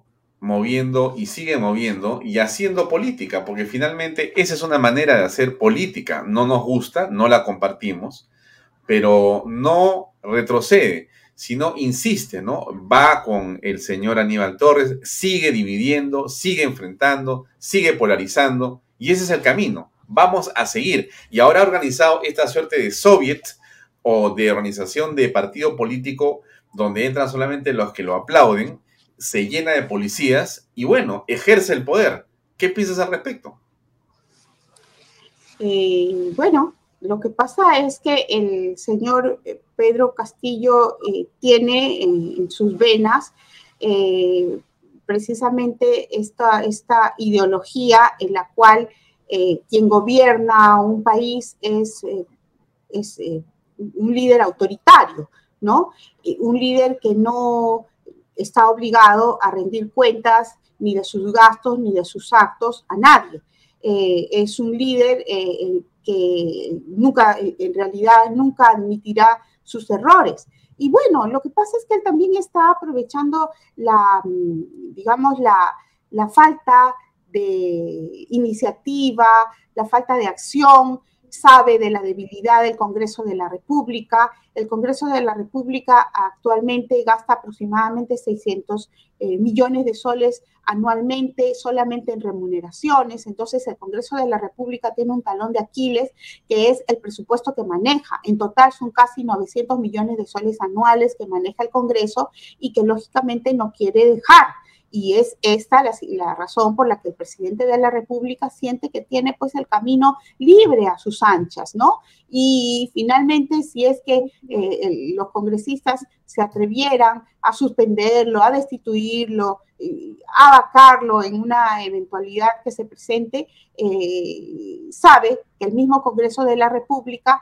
moviendo y sigue moviendo y haciendo política, porque finalmente esa es una manera de hacer política. No nos gusta, no la compartimos, pero no retrocede, sino insiste, ¿no? Va con el señor Aníbal Torres, sigue dividiendo, sigue enfrentando, sigue polarizando, y ese es el camino. Vamos a seguir. Y ahora ha organizado esta suerte de soviet o de organización de partido político donde entran solamente los que lo aplauden, se llena de policías y bueno, ejerce el poder. ¿Qué piensas al respecto? Eh, bueno, lo que pasa es que el señor eh, Pedro Castillo eh, tiene en, sus venas precisamente esta, esta, ideología en la cual quien gobierna un país es, es un líder autoritario. ¿no? Un líder que no está obligado a rendir cuentas ni de sus gastos ni de sus actos a nadie. Eh, es un líder eh, que nunca, en realidad, nunca admitirá sus errores. Y bueno, lo que pasa es que él también está aprovechando la, digamos, la, la falta de iniciativa, la falta de acción, sabe de la debilidad del Congreso de la República. El Congreso de la República actualmente gasta aproximadamente 600 eh, millones de soles anualmente solamente en remuneraciones. Entonces, el Congreso de la República tiene un talón de Aquiles que es el presupuesto que maneja. En total son casi 900 millones de soles anuales que maneja el Congreso y que lógicamente no quiere dejar y es esta la, razón por la que el presidente de la República siente que tiene pues el camino libre a sus anchas, ¿no? Y finalmente, si es que eh, los congresistas se atrevieran a suspenderlo, a destituirlo, a vacarlo en una eventualidad que se presente, eh, sabe que el mismo Congreso de la República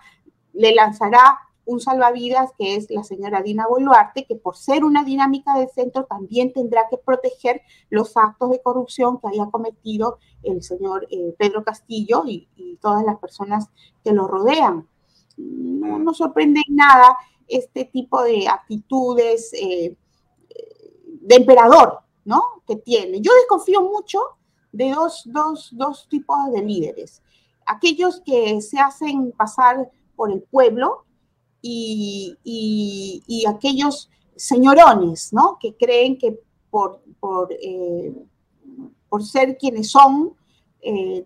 le lanzará un salvavidas que es la señora Dina Boluarte, que por ser una dinámica del centro también tendrá que proteger los actos de corrupción que haya cometido el señor eh, Pedro Castillo y, todas las personas que lo rodean. No nos sorprende nada este tipo de actitudes eh, de emperador, ¿no? Que tiene. Yo desconfío mucho de dos, dos tipos de líderes aquellos que se hacen pasar por el pueblo y, aquellos señorones, ¿no? Que creen que por, por, eh, por ser quienes son, eh,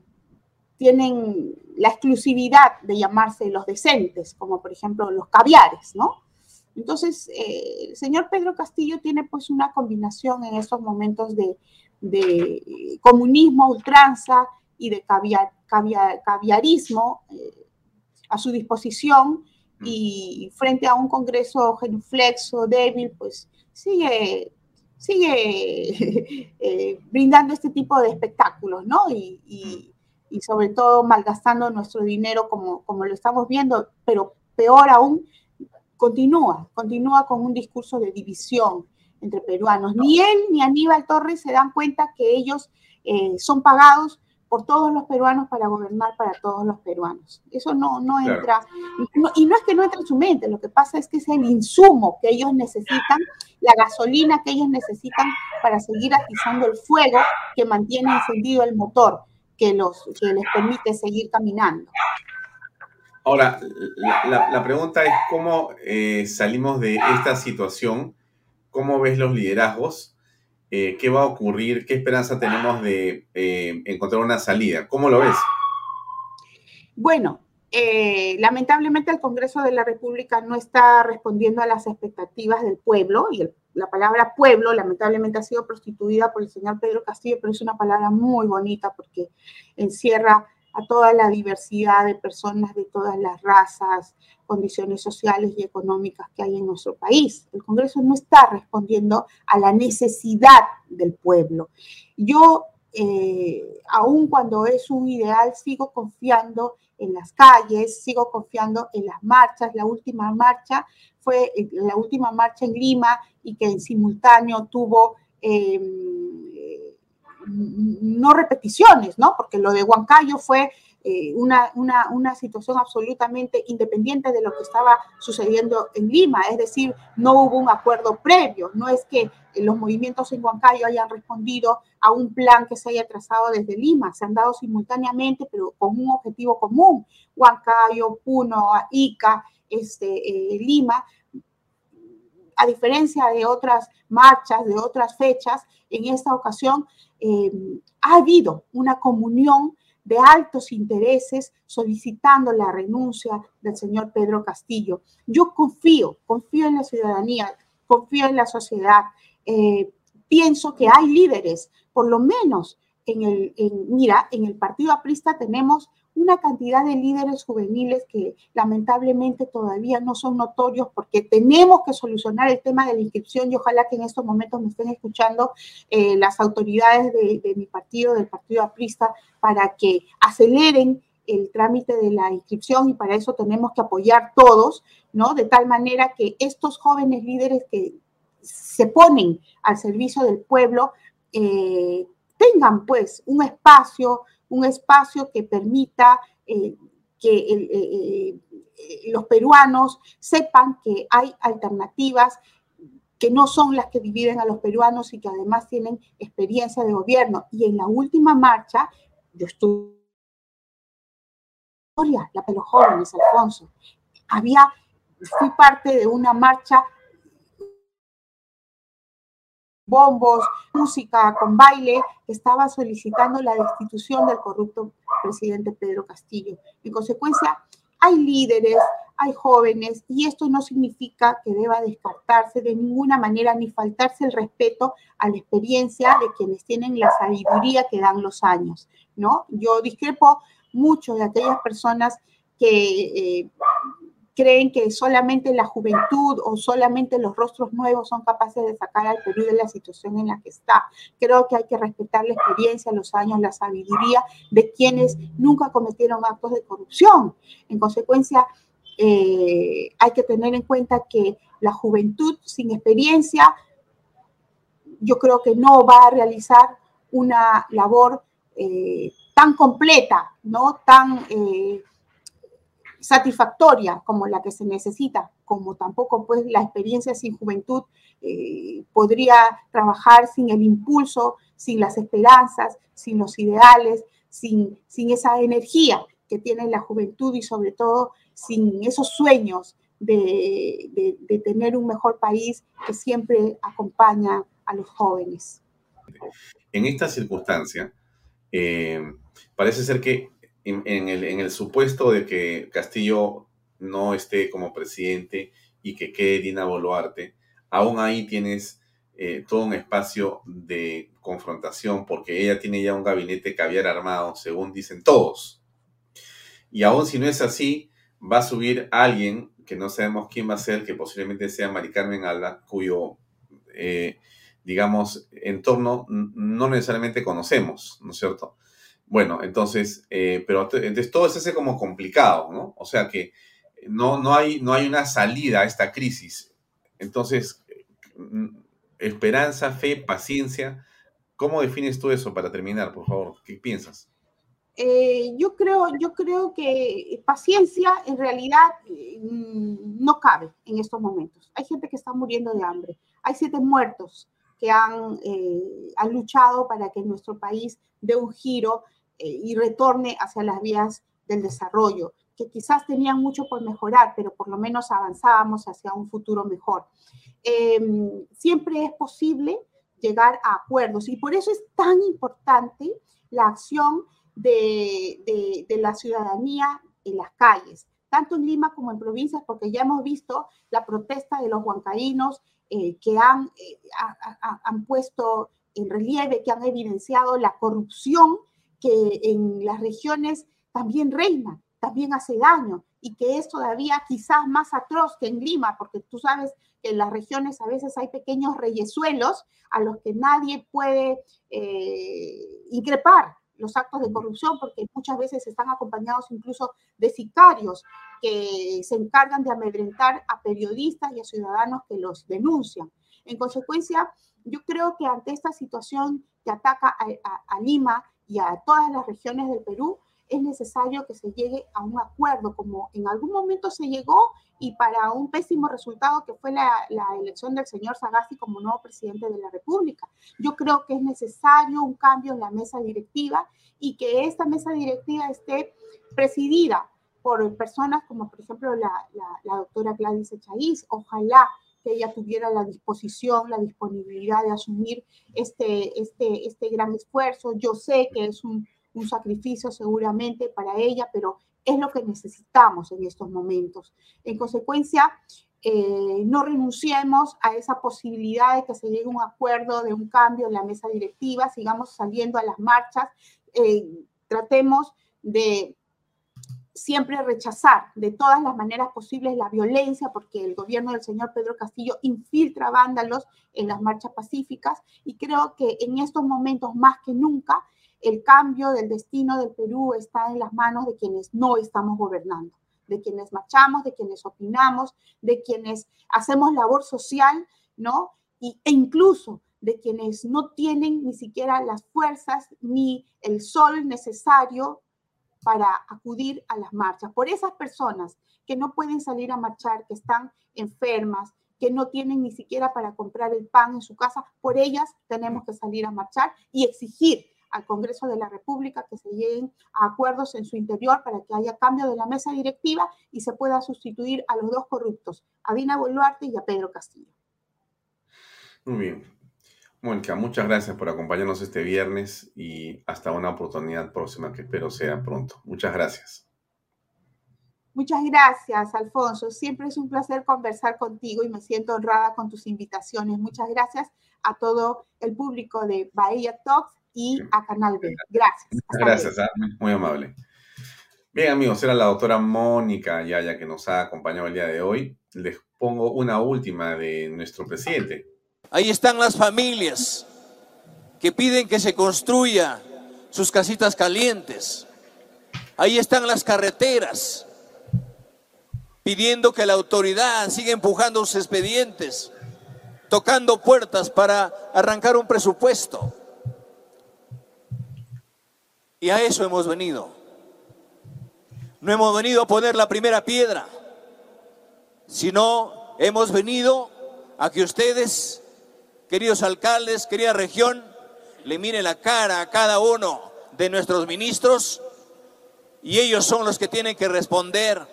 tienen la exclusividad de llamarse los decentes, como por ejemplo los caviares, ¿no? Entonces, eh, el señor Pedro Castillo tiene pues una combinación en estos momentos de, comunismo, ultranza y de caviar, caviarismo eh, a su disposición. Y frente a un Congreso genuflexo, débil, pues sigue, sigue [LAUGHS] eh, brindando este tipo de espectáculos, ¿no? Y, y, y, sobre todo malgastando nuestro dinero como, como lo estamos viendo, pero peor aún, continúa, continúa con un discurso de división entre peruanos. Ni él ni Aníbal Torres se dan cuenta que ellos eh, son pagados por todos los peruanos para gobernar para todos los peruanos. Eso no, no entra, y no es que no entre en su mente, lo que pasa es que es el insumo que ellos necesitan, la gasolina que ellos necesitan para seguir atizando el fuego que mantiene encendido el motor, que, los, que les permite seguir caminando. Ahora, la, pregunta es cómo eh, salimos de esta situación, cómo ves los liderazgos, eh, qué va a ocurrir, qué esperanza tenemos de eh, encontrar una salida, ¿cómo lo ves? Bueno, lamentablemente el Congreso de la República no está respondiendo a las expectativas del pueblo y la palabra pueblo lamentablemente ha sido prostituida por el señor Pedro Castillo, pero es una palabra muy bonita porque encierra a toda la diversidad de personas de todas las razas, condiciones sociales y económicas que hay en nuestro país. El Congreso no está respondiendo a la necesidad del pueblo. Yo, eh, aun cuando es un ideal, sigo confiando en las calles, sigo confiando en las marchas. La última marcha fue eh, la última marcha en Lima y que en simultáneo tuvo... Em, no repeticiones, ¿no? Porque lo de Huancayo fue eh, una, una, situación absolutamente independiente de lo que estaba sucediendo en Lima, es decir, no hubo un acuerdo previo, no es que los movimientos en Huancayo hayan respondido a un plan que se haya trazado desde Lima, se han dado simultáneamente, pero con un objetivo común, Huancayo, Puno, Ica, este, eh, Lima, a diferencia de otras marchas, de otras fechas, en esta ocasión eh, ha habido una comunión de altos intereses solicitando la renuncia del señor Pedro Castillo. Yo confío, confío en la ciudadanía, confío en la sociedad. Eh, pienso que hay líderes, por lo menos en el, mira, en el Partido Aprista tenemos una cantidad de líderes juveniles que lamentablemente todavía no son notorios porque tenemos que solucionar el tema de la inscripción y ojalá que en estos momentos me estén escuchando eh, las autoridades de, mi partido, del Partido Aprista, para que aceleren el trámite de la inscripción y para eso tenemos que apoyar todos, ¿no? De tal manera que estos jóvenes líderes que se ponen al servicio del pueblo eh, tengan pues un espacio, un espacio que permita eh, que eh, eh, los peruanos sepan que hay alternativas que no son las que dividen a los peruanos y que además tienen experiencia de gobierno. Y en la última marcha, yo estuve la de los jóvenes, Alfonso. Había, fui parte de una marcha bombos, música con baile, estaba solicitando la destitución del corrupto presidente Pedro Castillo. En consecuencia, hay líderes, hay jóvenes, y esto no significa que deba descartarse de ninguna manera ni faltarse el respeto a la experiencia de quienes tienen la sabiduría que dan los años, ¿no? Yo discrepo mucho de aquellas personas que eh, creen que solamente la juventud o solamente los rostros nuevos son capaces de sacar al Perú de la situación en la que está. Creo que hay que respetar la experiencia, los años, la sabiduría de quienes nunca cometieron actos de corrupción. En consecuencia, eh, hay que tener en cuenta que la juventud sin experiencia, yo creo que no va a realizar una labor eh, tan completa, ¿no? Tan... Eh, satisfactoria como la que se necesita, como tampoco pues la experiencia sin juventud eh, podría trabajar sin el impulso, sin las esperanzas, sin los ideales, sin, sin esa energía que tiene la juventud y sobre todo sin esos sueños de, tener un mejor país que siempre acompaña a los jóvenes. En esta circunstancia, eh, parece ser que en, el, en, el, supuesto de que Castillo no esté como presidente y que quede Dina Boluarte, aún ahí tienes eh, todo un espacio de confrontación porque ella tiene ya un gabinete caviar armado, según dicen todos. Y aún si no es así, va a subir alguien que no sabemos quién va a ser, que posiblemente sea Mari Carmen Alba, cuyo, eh, digamos, entorno no necesariamente conocemos, ¿no es cierto? Bueno, entonces, eh, pero entonces todo se hace como complicado, ¿no? O sea que no, no, hay, no hay una salida a esta crisis. Entonces, mm, esperanza, fe, paciencia. ¿Cómo defines tú eso para terminar, por favor? ¿Qué piensas? Eh, yo, creo, yo creo que paciencia en realidad mm, no cabe en estos momentos. Hay gente que está muriendo de hambre. Hay siete muertos que han, eh, luchado para que nuestro país dé un giro eh, y retorne hacia las vías del desarrollo que quizás tenían mucho por mejorar, pero por lo menos avanzábamos hacia un futuro mejor. Em, siempre es posible llegar a acuerdos y por eso es tan importante la acción de, la ciudadanía en las calles, tanto en Lima como en provincias, porque ya hemos visto la protesta de los huancaínos eh, que han, eh, han puesto en relieve, que han evidenciado la corrupción que en las regiones también reina también hace daño y que es todavía quizás más atroz que en Lima, porque tú sabes que en las regiones a veces hay pequeños reyesuelos a los que nadie puede eh, increpar los actos de corrupción, porque muchas veces están acompañados incluso de sicarios que se encargan de amedrentar a periodistas y a ciudadanos que los denuncian. En consecuencia, yo creo que ante esta situación que ataca a Lima y a todas las regiones del Perú, es necesario que se llegue a un acuerdo, como en algún momento se llegó y para un pésimo resultado que fue la, elección del señor Sagasti como nuevo presidente de la República. Yo creo que es necesario un cambio en la mesa directiva y que esta mesa directiva esté presidida por personas como por ejemplo la, la doctora Gladys Echaíz. Ojalá que ella tuviera la disposición, la disponibilidad de asumir este, este, este gran esfuerzo. Yo sé que es un un sacrificio seguramente para ella, pero es lo que necesitamos en estos momentos. En consecuencia, eh, no renunciemos a esa posibilidad de que se llegue a un acuerdo de un cambio en la mesa directiva, sigamos saliendo a las marchas, eh, tratemos de siempre rechazar de todas las maneras posibles la violencia, porque el gobierno del señor Pedro Castillo infiltra vándalos en las marchas pacíficas y creo que en estos momentos más que nunca el cambio del destino del Perú está en las manos de quienes no estamos gobernando, de quienes marchamos, de quienes opinamos, de quienes hacemos labor social, ¿no? Y, e incluso de quienes no tienen ni siquiera las fuerzas ni el sol necesario para acudir a las marchas. Por esas personas que no pueden salir a marchar, que están enfermas, que no tienen ni siquiera para comprar el pan en su casa, por ellas tenemos que salir a marchar y exigir al Congreso de la República que se lleguen a acuerdos en su interior para que haya cambio de la mesa directiva y se pueda sustituir a los dos corruptos, a Dina Boluarte y a Pedro Castillo. Muy bien. Mónica, muchas gracias por acompañarnos este viernes y hasta una oportunidad próxima que espero sea pronto. Muchas gracias. Muchas gracias, Alfonso. Siempre es un placer conversar contigo y me siento honrada con tus invitaciones. Muchas gracias a todo el público de Bahía Talks y a Canal B. Gracias. gracias, ah, muy amable. Bien, amigos, era la doctora Mónica Yaya que nos ha acompañado el día de hoy. Les pongo una última de nuestro presidente. Ahí están las familias que piden que se construya sus casitas calientes. Ahí están las carreteras pidiendo que la autoridad siga empujando sus expedientes, tocando puertas para arrancar un presupuesto. Y a eso hemos venido. No hemos venido a poner la primera piedra, sino hemos venido a que ustedes, queridos alcaldes, querida región, le miren la cara a cada uno de nuestros ministros y ellos son los que tienen que responder.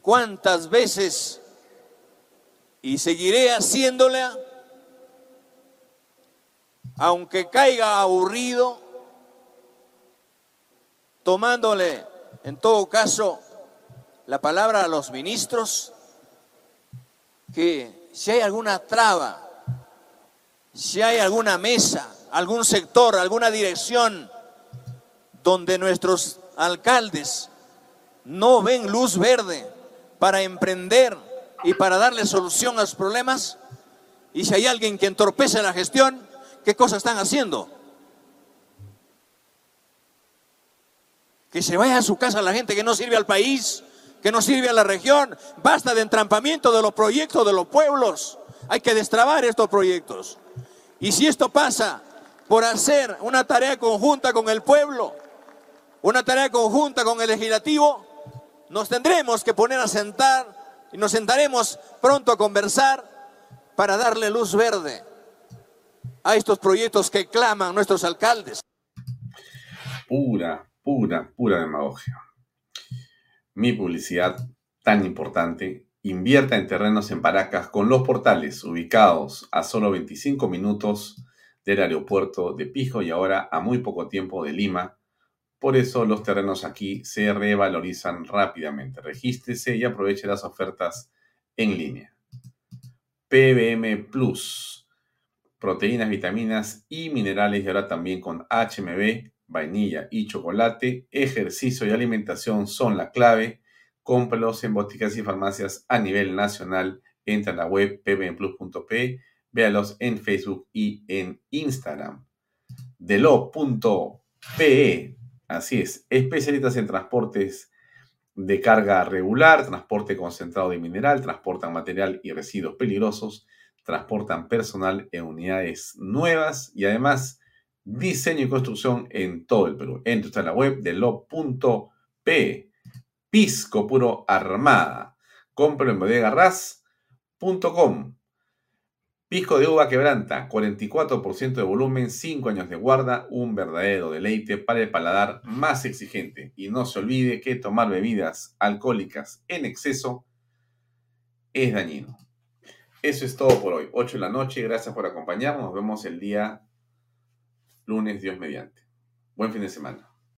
¿Cuántas veces? Y seguiré haciéndola, aunque caiga aburrido, tomándole en todo caso la palabra a los ministros, que si hay alguna traba, si hay alguna mesa, algún sector, alguna dirección donde nuestros alcaldes no ven luz verde para emprender y para darle solución a los problemas, y si hay alguien que entorpece la gestión, ¿qué cosas están haciendo? Que se vaya a su casa la gente que no sirve al país, que no sirve a la región. Basta de entrampamiento de los proyectos de los pueblos. Hay que destrabar estos proyectos. Y si esto pasa por hacer una tarea conjunta con el pueblo, una tarea conjunta con el legislativo, nos tendremos que poner a sentar y nos sentaremos pronto a conversar para darle luz verde a estos proyectos que claman nuestros alcaldes. Pura, pura, pura demagogia. Mi publicidad tan importante invierta en terrenos en Paracas con los portales ubicados a solo 25 minutos del aeropuerto de Pijo y ahora a muy poco tiempo de Lima. Por eso los terrenos aquí se revalorizan rápidamente. Regístrese y aproveche las ofertas en línea. PBM Plus, proteínas, vitaminas y minerales y ahora también con HMB, vainilla y chocolate. Ejercicio y alimentación son la clave. Cómpralos en boticas y farmacias a nivel nacional. Entra a la web pbmplus.p Véalos en Facebook y en Instagram. Delo.pe. Así es, especialistas en transportes de carga regular, transporte concentrado de mineral, transportan material y residuos peligrosos, transportan personal en unidades nuevas y además diseño y construcción en todo el Perú. Entra a la web de lo.pe. Pisco puro armada. Compro en bodegarras.com. Pisco de uva quebranta, 44% de volumen, 5 años de guarda, un verdadero deleite para el paladar más exigente. Y no se olvide que tomar bebidas alcohólicas en exceso es dañino. Eso es todo por hoy. 8 de la noche, gracias por acompañarnos. Nos vemos el día lunes, Dios mediante. Buen fin de semana.